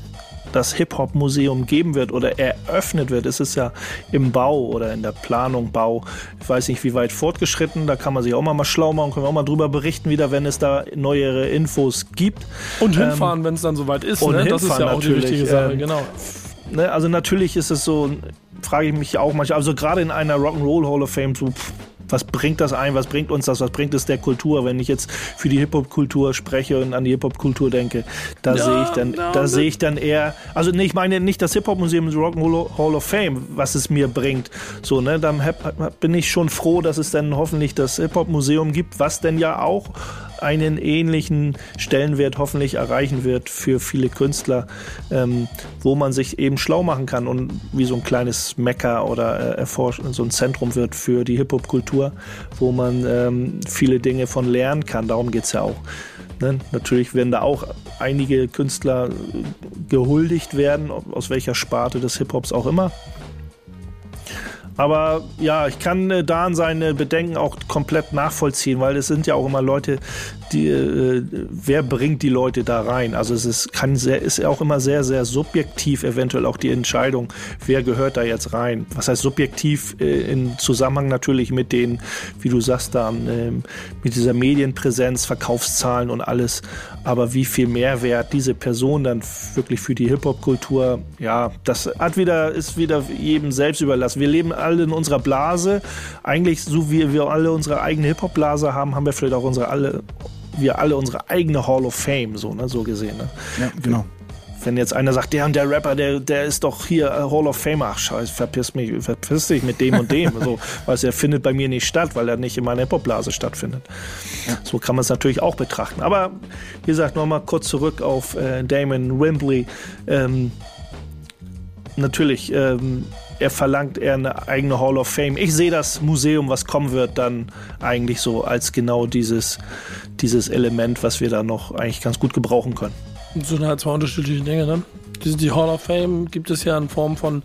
das Hip-Hop-Museum geben wird oder eröffnet wird. Es ist ja im Bau oder in der Planung Bau. Ich weiß nicht, wie weit fortgeschritten. Da kann man sich auch mal, mal schlau machen, können wir auch mal drüber berichten, wieder, wenn es da neuere Infos gibt. Und hinfahren, wenn es dann soweit ist. und Ne? Das ist hinfahren ja auch die natürlich, wichtige Sache, ähm, genau. Ne, also natürlich ist es so, frage ich mich auch manchmal, also gerade in einer Rock'n'Roll Hall of Fame, so, pff, was bringt das ein, was bringt uns das, was bringt es der Kultur, wenn ich jetzt für die Hip-Hop-Kultur spreche und an die Hip-Hop-Kultur denke, da Ja, sehe ich dann, ja, da sehe ich dann eher, also nee, ich meine nicht das Hip-Hop-Museum, die Rock'n'Roll Hall of Fame, was es mir bringt, so, ne, dann hab, bin ich schon froh, dass es dann hoffentlich das Hip-Hop-Museum gibt, was denn ja auch einen ähnlichen Stellenwert hoffentlich erreichen wird für viele Künstler, ähm, wo man sich eben schlau machen kann und wie so ein kleines Mekka oder äh, so ein Zentrum wird für die Hip-Hop-Kultur, wo man ähm, viele Dinge von lernen kann. Darum geht es ja auch. Ne? Natürlich werden da auch einige Künstler äh, gehuldigt werden, aus welcher Sparte des Hip-Hops auch immer. Aber ja, ich kann äh, Dan seine Bedenken auch komplett nachvollziehen, weil es sind ja auch immer Leute, die, äh, wer bringt die Leute da rein? Also es ist, kann sehr, ist auch immer sehr, sehr subjektiv eventuell auch die Entscheidung, wer gehört da jetzt rein. Was heißt subjektiv äh, in Zusammenhang natürlich mit den, wie du sagst, da ähm, mit dieser Medienpräsenz, Verkaufszahlen und alles. Aber wie viel Mehrwert diese Person dann wirklich für die Hip-Hop-Kultur, ja, das hat wieder, ist wieder jedem selbst überlassen. Wir leben alle in unserer Blase. Eigentlich, so wie wir alle unsere eigene Hip-Hop-Blase haben, haben wir vielleicht auch unsere alle, wir alle unsere eigene Hall of Fame, so, ne, so gesehen. Ne? ja, genau. Wenn jetzt einer sagt, der und der Rapper, der, der ist doch hier äh, Hall of Fame, ach scheiß, verpiss mich, verpiss dich mit dem und dem. [LAUGHS] so, weil er findet bei mir nicht statt, weil er nicht in meiner Hip-Hop-Blase stattfindet. So kann man es natürlich auch betrachten. Aber wie gesagt, nochmal kurz zurück auf äh, Damon Wembley. Ähm, natürlich, ähm, er verlangt eher eine eigene Hall of Fame. Ich sehe das Museum, was kommen wird, dann eigentlich so als genau dieses, dieses Element, was wir da noch eigentlich ganz gut gebrauchen können. Das sind halt zwei unterschiedliche Dinge, ne? Die, die Hall of Fame gibt es ja in Form von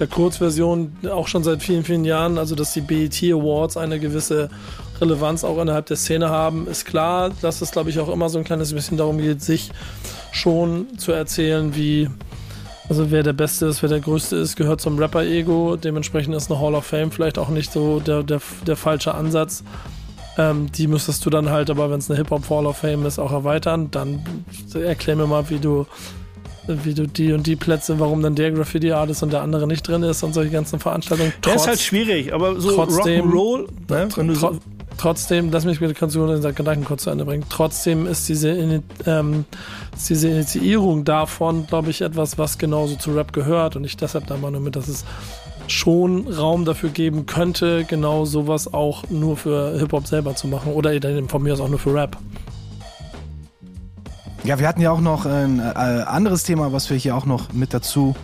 der Kurzversion auch schon seit vielen, vielen Jahren. Also, dass die BET Awards eine gewisse Relevanz auch innerhalb der Szene haben, ist klar, dass es, glaube ich, auch immer so ein kleines bisschen darum geht, sich schon zu erzählen, wie, also wer der Beste ist, wer der Größte ist, gehört zum Rapper-Ego. Dementsprechend ist eine Hall of Fame vielleicht auch nicht so der, der, der falsche Ansatz. Ähm, die müsstest du dann halt, aber wenn es eine Hip-Hop Hall of Fame ist, auch erweitern. Dann erklär mir mal, wie du wie du die und die Plätze, warum dann der Graffiti Artist und der andere nicht drin ist und solche ganzen Veranstaltungen. Der ist halt schwierig, aber so trotzdem, Rock'n'Roll, ne? Wenn du so trotzdem, lass mich bitte du den Gedanken kurz zu Ende bringen. Trotzdem ist diese, ähm, diese Initiierung davon, glaube ich, etwas, was genauso zu Rap gehört und ich deshalb da mal nur mit, dass es schon Raum dafür geben könnte, genau sowas auch nur für Hip-Hop selber zu machen oder von mir aus auch nur für Rap. Ja, wir hatten ja auch noch ein äh, anderes Thema, was wir hier auch noch mit dazu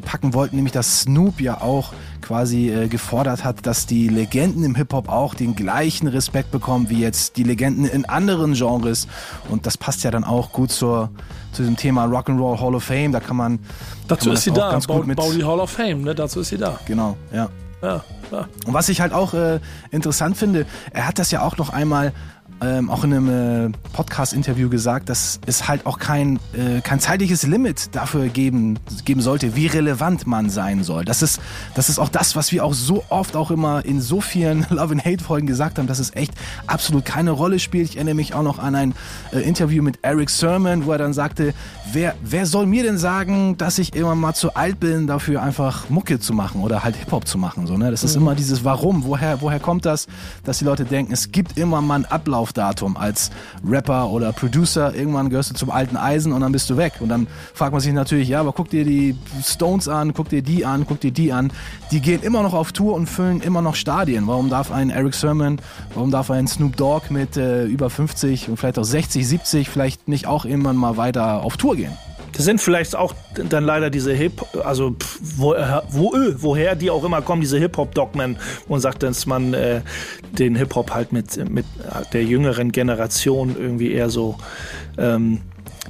packen wollten, nämlich dass Snoop ja auch quasi äh, gefordert hat, dass die Legenden im Hip-Hop auch den gleichen Respekt bekommen wie jetzt die Legenden in anderen Genres. Und das passt ja dann auch gut zur, zu diesem Thema Rock'n'Roll Hall of Fame. Da kann man. Dazu kann man ist sie da. Ganz bau, gut mit bau die Hall of Fame, ne? Dazu ist sie da. Genau, ja. Ja, ja. Und was ich halt auch äh, interessant finde, er hat das ja auch noch einmal ähm, auch in einem äh, Podcast-Interview gesagt, dass es halt auch kein, äh, kein zeitliches Limit dafür geben, geben sollte, wie relevant man sein soll. Das ist, das ist auch das, was wir auch so oft auch immer in so vielen [LAUGHS] Love and Hate Folgen gesagt haben, dass es echt absolut keine Rolle spielt. Ich erinnere mich auch noch an ein äh, Interview mit Eric Sermon, wo er dann sagte, wer, wer soll mir denn sagen, dass ich immer mal zu alt bin, dafür einfach Mucke zu machen oder halt Hip-Hop zu machen. So, ne? Das ist mhm. immer dieses Warum, woher, woher kommt das, dass die Leute denken, es gibt immer mal einen Ablauf Ablaufdatum als Rapper oder Producer. Irgendwann gehörst du zum alten Eisen und dann bist du weg. Und dann fragt man sich natürlich, ja, aber guck dir die Stones an, guck dir die an, guck dir die an. Die gehen immer noch auf Tour und füllen immer noch Stadien. Warum darf ein Eric Sermon, warum darf ein Snoop Dogg mit äh, über 50 und vielleicht auch 60, 70 vielleicht nicht auch irgendwann mal weiter auf Tour gehen? Das sind vielleicht auch dann leider diese Hip, also wo, wo, äh, woher die auch immer kommen, diese Hip-Hop-Dogmen und sagt, dass man äh, den Hip-Hop halt mit, mit der jüngeren Generation irgendwie eher so ähm,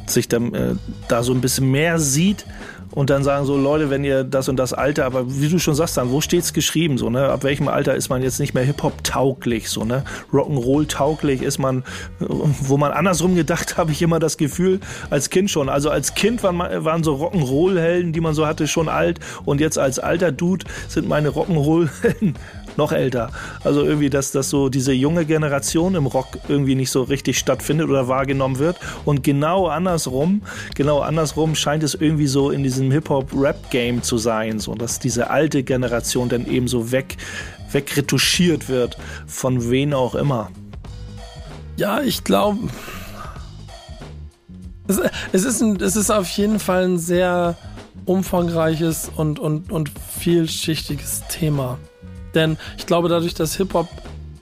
sich dann, äh, da so ein bisschen mehr sieht und dann sagen so, Leute, wenn ihr das und das Alter, aber wie du schon sagst dann, wo steht's geschrieben, so, ne? Ab welchem Alter ist man jetzt nicht mehr Hip-Hop tauglich, so, ne? Rock'n'Roll tauglich ist man, wo man andersrum gedacht, [LAUGHS] habe ich immer das Gefühl, als Kind schon. Also als Kind waren, waren so Rock'n'Roll-Helden, die man so hatte, schon alt und jetzt als alter Dude sind meine Rock'n'Roll-Helden noch älter. Also irgendwie, dass, dass so diese junge Generation im Rock irgendwie nicht so richtig stattfindet oder wahrgenommen wird. Und genau andersrum, genau andersrum scheint es irgendwie so in diesem Hip-Hop-Rap-Game zu sein, so dass diese alte Generation dann eben so weg, wegretuschiert wird, von wen auch immer. Ja, ich glaube. Es, es, ist ein, es ist auf jeden Fall ein sehr umfangreiches und, und, und vielschichtiges Thema. Denn ich glaube, dadurch, dass Hip-Hop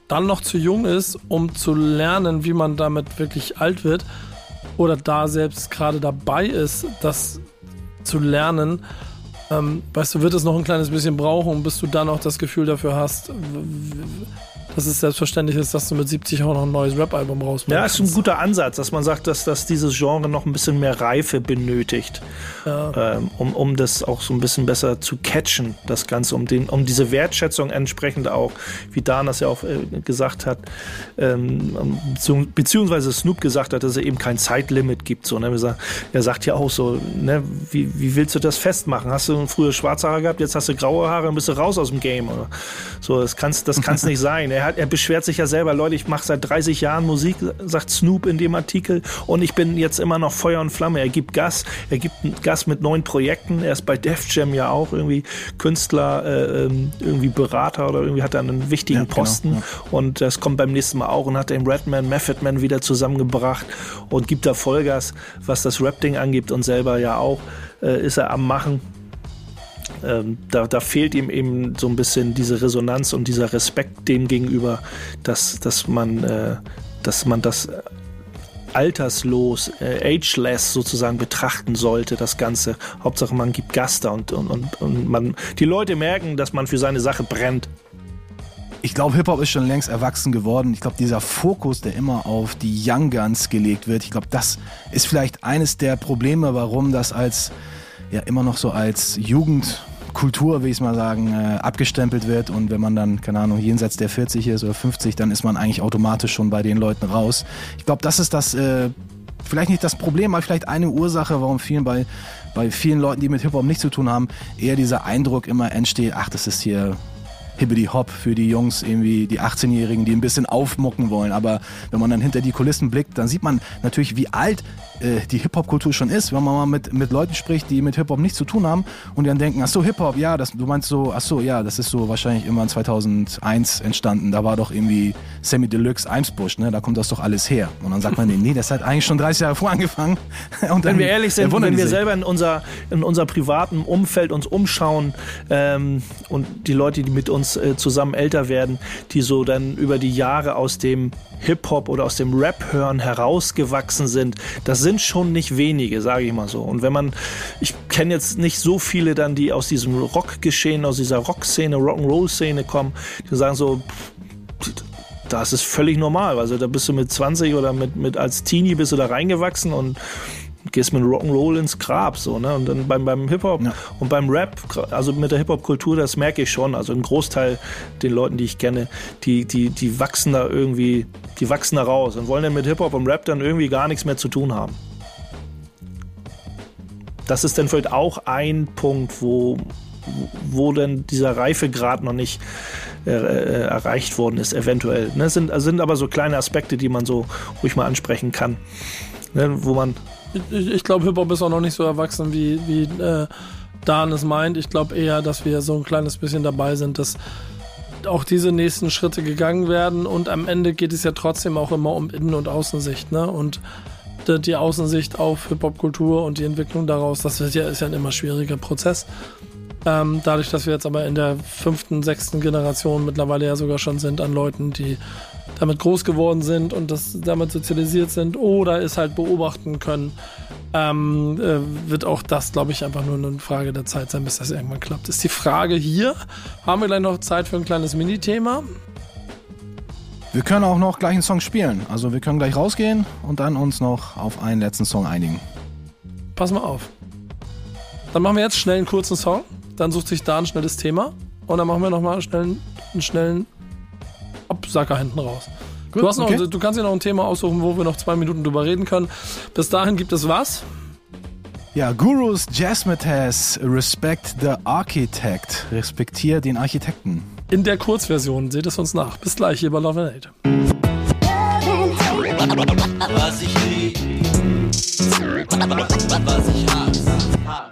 dann noch zu jung ist, um zu lernen, wie man damit wirklich alt wird, oder da selbst gerade dabei ist, das zu lernen, ähm, weißt du, wird es noch ein kleines bisschen brauchen, bis du dann auch das Gefühl dafür hast, dass es selbstverständlich ist, dass du mit 70 auch noch ein neues Rap-Album rausmachst. Ja, ist ein guter Ansatz, dass man sagt, dass, dass dieses Genre noch ein bisschen mehr Reife benötigt, ja. ähm, um, um das auch so ein bisschen besser zu catchen, das Ganze, um, den, um diese Wertschätzung entsprechend auch, wie Dan das ja auch äh, gesagt hat, ähm, beziehungsweise Snoop gesagt hat, dass es eben kein Zeitlimit gibt. So, ne? Er sagt ja auch so, ne, wie, wie willst du das festmachen? Hast du früher schwarze Haare gehabt, jetzt hast du graue Haare und bist du raus aus dem Game. Oder? So, das kann es das kann's [LAUGHS] nicht sein. Er, hat, er beschwert sich ja selber, Leute, ich mache seit 30 Jahren Musik, sagt Snoop in dem Artikel, und ich bin jetzt immer noch Feuer und Flamme. Er gibt Gas, er gibt Gas mit neuen Projekten. Er ist bei Def Jam ja auch irgendwie Künstler, äh, ähm, irgendwie Berater oder irgendwie hat er einen wichtigen ja, genau, Posten. Genau, ja. Und das kommt beim nächsten Mal auch und hat den Redman, Method Man wieder zusammengebracht und gibt da Vollgas, was das Rap-Ding angibt und selber ja auch äh, ist er am Machen ähm, da, da, fehlt ihm eben so ein bisschen diese Resonanz und dieser Respekt dem gegenüber, dass, dass, man, äh, dass man das alterslos, äh, ageless sozusagen betrachten sollte, das Ganze. Hauptsache man gibt Gaster und, und, und, und man, die Leute merken, dass man für seine Sache brennt. Ich glaube, Hip-Hop ist schon längst erwachsen geworden. Ich glaube, dieser Fokus, der immer auf die Young Guns gelegt wird, ich glaube, das ist vielleicht eines der Probleme, warum das als ja immer noch so als Jugendkultur, will ich mal sagen, äh, abgestempelt wird. Und wenn man dann, keine Ahnung, jenseits der 40 ist oder 50, dann ist man eigentlich automatisch schon bei den Leuten raus. Ich glaube, das ist das, äh, vielleicht nicht das Problem, aber vielleicht eine Ursache, warum vielen bei, bei vielen Leuten, die mit Hip-Hop nichts zu tun haben, eher dieser Eindruck immer entsteht, ach, das ist hier Hibbity Hop für die Jungs, irgendwie die 18-Jährigen, die ein bisschen aufmucken wollen. Aber wenn man dann hinter die Kulissen blickt, dann sieht man natürlich, wie alt äh, die Hip-Hop-Kultur schon ist, wenn man mal mit, mit Leuten spricht, die mit Hip-Hop nichts zu tun haben und die dann denken, ach so, Hip-Hop, ja, das, du meinst so, ach so, ja, das ist so wahrscheinlich irgendwann 2001 entstanden. Da war doch irgendwie Sammy Deluxe Eimsbusch, ne? Da kommt das doch alles her. Und dann sagt man, [LAUGHS] nee, das hat eigentlich schon 30 Jahre vor angefangen. Und wenn wir ehrlich sind, wenn wir selber in unser, in unser privaten Umfeld uns umschauen ähm, und die Leute, die mit uns äh, zusammen älter werden, die so dann über die Jahre aus dem Hip-Hop oder aus dem Rap hören herausgewachsen sind, das sind schon nicht wenige, sage ich mal so. Und wenn man, ich kenne jetzt nicht so viele dann, die aus diesem Rockgeschehen, aus dieser Rockszene, Rock'n'Roll-Szene kommen, die sagen so, das ist völlig normal. Also da bist du mit 20 oder mit, mit als Teenie bist du da reingewachsen und gehst mit Rock'n'Roll ins Grab, so, ne? Und dann beim, beim Hip-Hop ja. und beim Rap, also mit der Hip-Hop-Kultur, das merke ich schon. Also ein Großteil den Leuten, die ich kenne, die, die, die wachsen da irgendwie, die wachsen da raus und wollen dann mit Hip-Hop und Rap dann irgendwie gar nichts mehr zu tun haben. Das ist dann vielleicht auch ein Punkt, wo, wo denn dieser Reifegrad noch nicht äh, äh erreicht worden ist, eventuell. Ne? Sind, sind aber so kleine Aspekte, die man so ruhig mal ansprechen kann. Ne? Wo man ich, ich glaube, Hip-Hop ist auch noch nicht so erwachsen, wie, wie äh, Dan es meint. Ich glaube eher, dass wir so ein kleines bisschen dabei sind, dass auch diese nächsten Schritte gegangen werden und am Ende geht es ja trotzdem auch immer um Innen- und Außensicht, ne? Und die Außensicht auf Hip-Hop-Kultur und die Entwicklung daraus, das ist ja, ist ja ein immer schwieriger Prozess. Ähm, dadurch, dass wir jetzt aber in der fünften, sechsten Generation mittlerweile ja sogar schon sind an Leuten, die damit groß geworden sind und das damit sozialisiert sind oder es halt beobachten können, ähm, äh, wird auch das, glaube ich, einfach nur eine Frage der Zeit sein, bis das irgendwann klappt. Ist die Frage hier, haben wir gleich noch Zeit für ein kleines Minithema? Wir können auch noch gleich einen Song spielen. Also wir können gleich rausgehen und dann uns noch auf einen letzten Song einigen. Pass mal auf. Dann machen wir jetzt schnell einen kurzen Song. Dann sucht sich da ein schnelles Thema. Und dann machen wir nochmal schnell einen schnellen Absacker hinten raus. Gut, du, hast noch, okay. du kannst dir noch ein Thema aussuchen, wo wir noch zwei Minuten drüber reden können. Bis dahin gibt es was? Ja, Gurus Jazzmetaz Respect the Architect. Respektier den Architekten. In der Kurzversion, seht es uns nach. Bis gleich hier bei Love and Hate. Was ich lieb, was ich hasse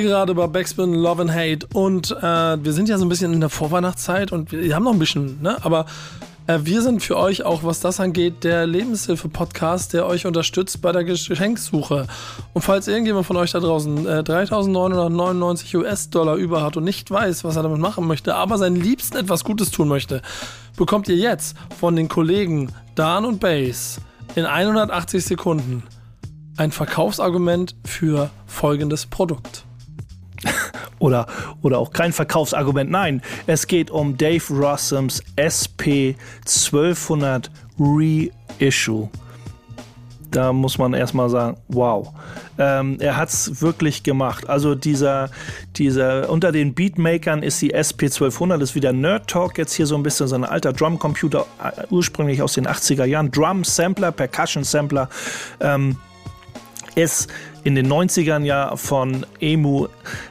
gerade bei Backspin Love and Hate und äh, wir sind ja so ein bisschen in der Vorweihnachtszeit und wir haben noch ein bisschen, ne? Aber äh, wir sind für euch auch, was das angeht, der Lebenshilfe-Podcast, der euch unterstützt bei der Geschenksuche. Und falls irgendjemand von euch da draußen äh, 3.999 US-Dollar über hat und nicht weiß, was er damit machen möchte, aber seinen Liebsten etwas Gutes tun möchte, bekommt ihr jetzt von den Kollegen Dan und Base in 180 Sekunden ein Verkaufsargument für folgendes Produkt [LAUGHS] oder, oder auch kein Verkaufsargument. Nein, es geht um Dave Rossums SP 1200 Reissue. Da muss man erstmal sagen, wow. Ähm, er hat es wirklich gemacht. Also dieser, dieser, unter den Beatmakern ist die SP1200, das ist wieder Nerd Talk, jetzt hier so ein bisschen so ein alter Drumcomputer, äh, ursprünglich aus den 80er Jahren. Drum Sampler, Percussion Sampler. Ähm, ist in den 90ern ja von Emu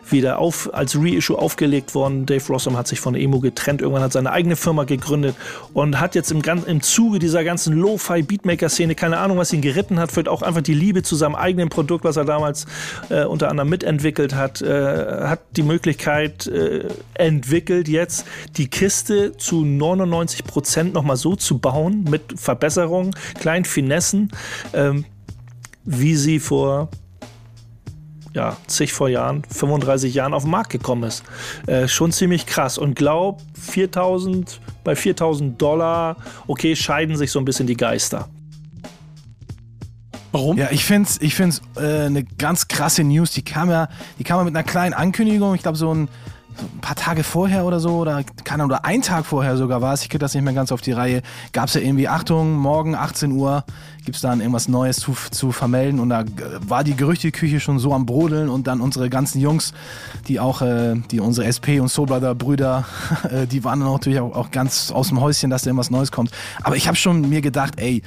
wieder auf, als Reissue aufgelegt worden. Dave Rossum hat sich von Emu getrennt, irgendwann hat seine eigene Firma gegründet und hat jetzt im, im Zuge dieser ganzen Lo-Fi-Beatmaker-Szene, keine Ahnung, was ihn geritten hat, vielleicht auch einfach die Liebe zu seinem eigenen Produkt, was er damals äh, unter anderem mitentwickelt hat, äh, hat die Möglichkeit äh, entwickelt, jetzt die Kiste zu 99 Prozent nochmal so zu bauen, mit Verbesserungen, kleinen Finessen, ähm, wie sie vor ja, zig vor Jahren, 35 Jahren auf den Markt gekommen ist. Äh, schon ziemlich krass. Und glaub, 4000, bei 4000 Dollar, okay, scheiden sich so ein bisschen die Geister. Warum? Ja, ich finde es ich find's, äh, eine ganz krasse News. Die kam ja, die kam ja mit einer kleinen Ankündigung. Ich glaube, so ein so ein paar Tage vorher oder so, oder keine oder ein Tag vorher sogar war es, ich kriege das nicht mehr ganz auf die Reihe, gab es ja irgendwie, Achtung, morgen 18 Uhr gibt es dann irgendwas Neues zu, zu vermelden und da war die Gerüchteküche schon so am Brodeln und dann unsere ganzen Jungs, die auch, äh, die unsere SP und Soul Brother Brüder, [LAUGHS] äh, die waren dann natürlich auch, auch ganz aus dem Häuschen, dass da irgendwas Neues kommt. Aber ich habe schon mir gedacht, ey,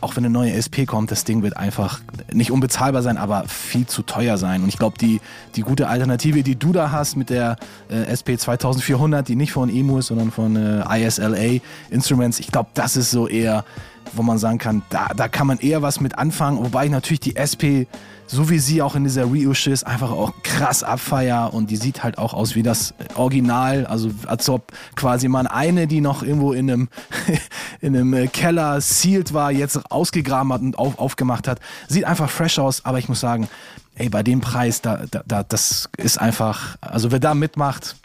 auch wenn eine neue SP kommt, das Ding wird einfach nicht unbezahlbar sein, aber viel zu teuer sein. Und ich glaube, die, die gute Alternative, die du da hast mit der äh, SP 2400, die nicht von EMU ist, sondern von äh, ISLA Instruments, ich glaube, das ist so eher, wo man sagen kann, da, da kann man eher was mit anfangen, wobei ich natürlich die SP so wie sie auch in dieser Reissue ist, einfach auch krass abfeier und die sieht halt auch aus wie das Original, also als ob quasi man eine, die noch irgendwo in einem, [LAUGHS] in einem Keller sealed war, jetzt ausgegraben hat und auf, aufgemacht hat. Sieht einfach fresh aus, aber ich muss sagen, ey, bei dem Preis, da, da, da das ist einfach, also wer da mitmacht,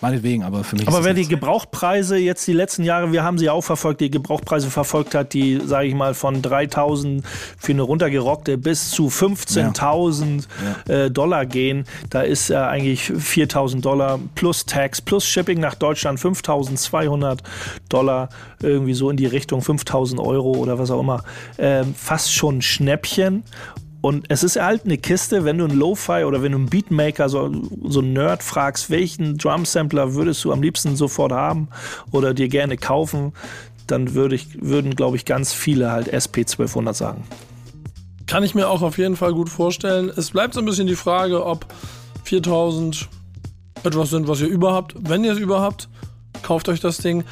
meinetwegen, aber für mich Aber wer die. Gebrauchpreise jetzt die letzten Jahre, wir haben sie auch verfolgt, die Gebrauchpreise verfolgt hat, die, sage ich mal, von 3000 für eine runtergerockte bis zu 15.000 äh, Dollar gehen, da ist ja eigentlich 4000 Dollar plus Tax, plus Shipping nach Deutschland 5200 Dollar, irgendwie so in die Richtung 5000 Euro oder was auch immer. Ähm, fast schon ein Schnäppchen. Und es ist halt eine Kiste, wenn du einen Lo-Fi oder wenn du einen Beatmaker, so, so einen Nerd fragst, welchen Drum-Sampler würdest du am liebsten sofort haben oder dir gerne kaufen, dann würde ich, würden, glaube ich, ganz viele halt SP1200 sagen. Kann ich mir auch auf jeden Fall gut vorstellen. Es bleibt so ein bisschen die Frage, ob 4000 etwas sind, was ihr überhaupt, wenn ihr es überhaupt, kauft euch das Ding.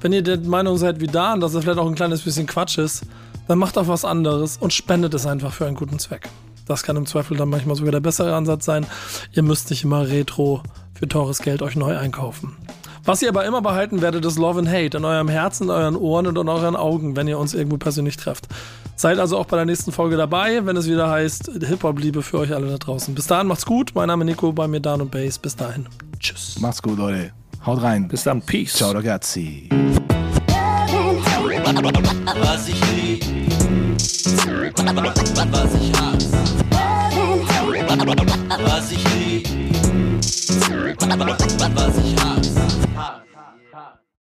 Wenn ihr der Meinung seid wie Dan, dass es vielleicht auch ein kleines bisschen Quatsch ist, dann macht doch was anderes und spendet es einfach für einen guten Zweck. Das kann im Zweifel dann manchmal sogar der bessere Ansatz sein. Ihr müsst nicht immer Retro für teures Geld euch neu einkaufen. Was ihr aber immer behalten werdet, ist Love and Hate in eurem Herzen, in euren Ohren und in euren Augen, wenn ihr uns irgendwo persönlich trefft. Seid also auch bei der nächsten Folge dabei, wenn es wieder heißt Hip-Hop-Liebe für euch alle da draußen. Bis dahin macht's gut. Mein Name ist Nico, bei mir Dan und Bass. Bis dahin. Tschüss. Macht's gut, Leute. Haut rein. Bis dann, Peace. Ciao, ragazzi. Was ich was ich hasse. Was ich lieb, was ich hasse.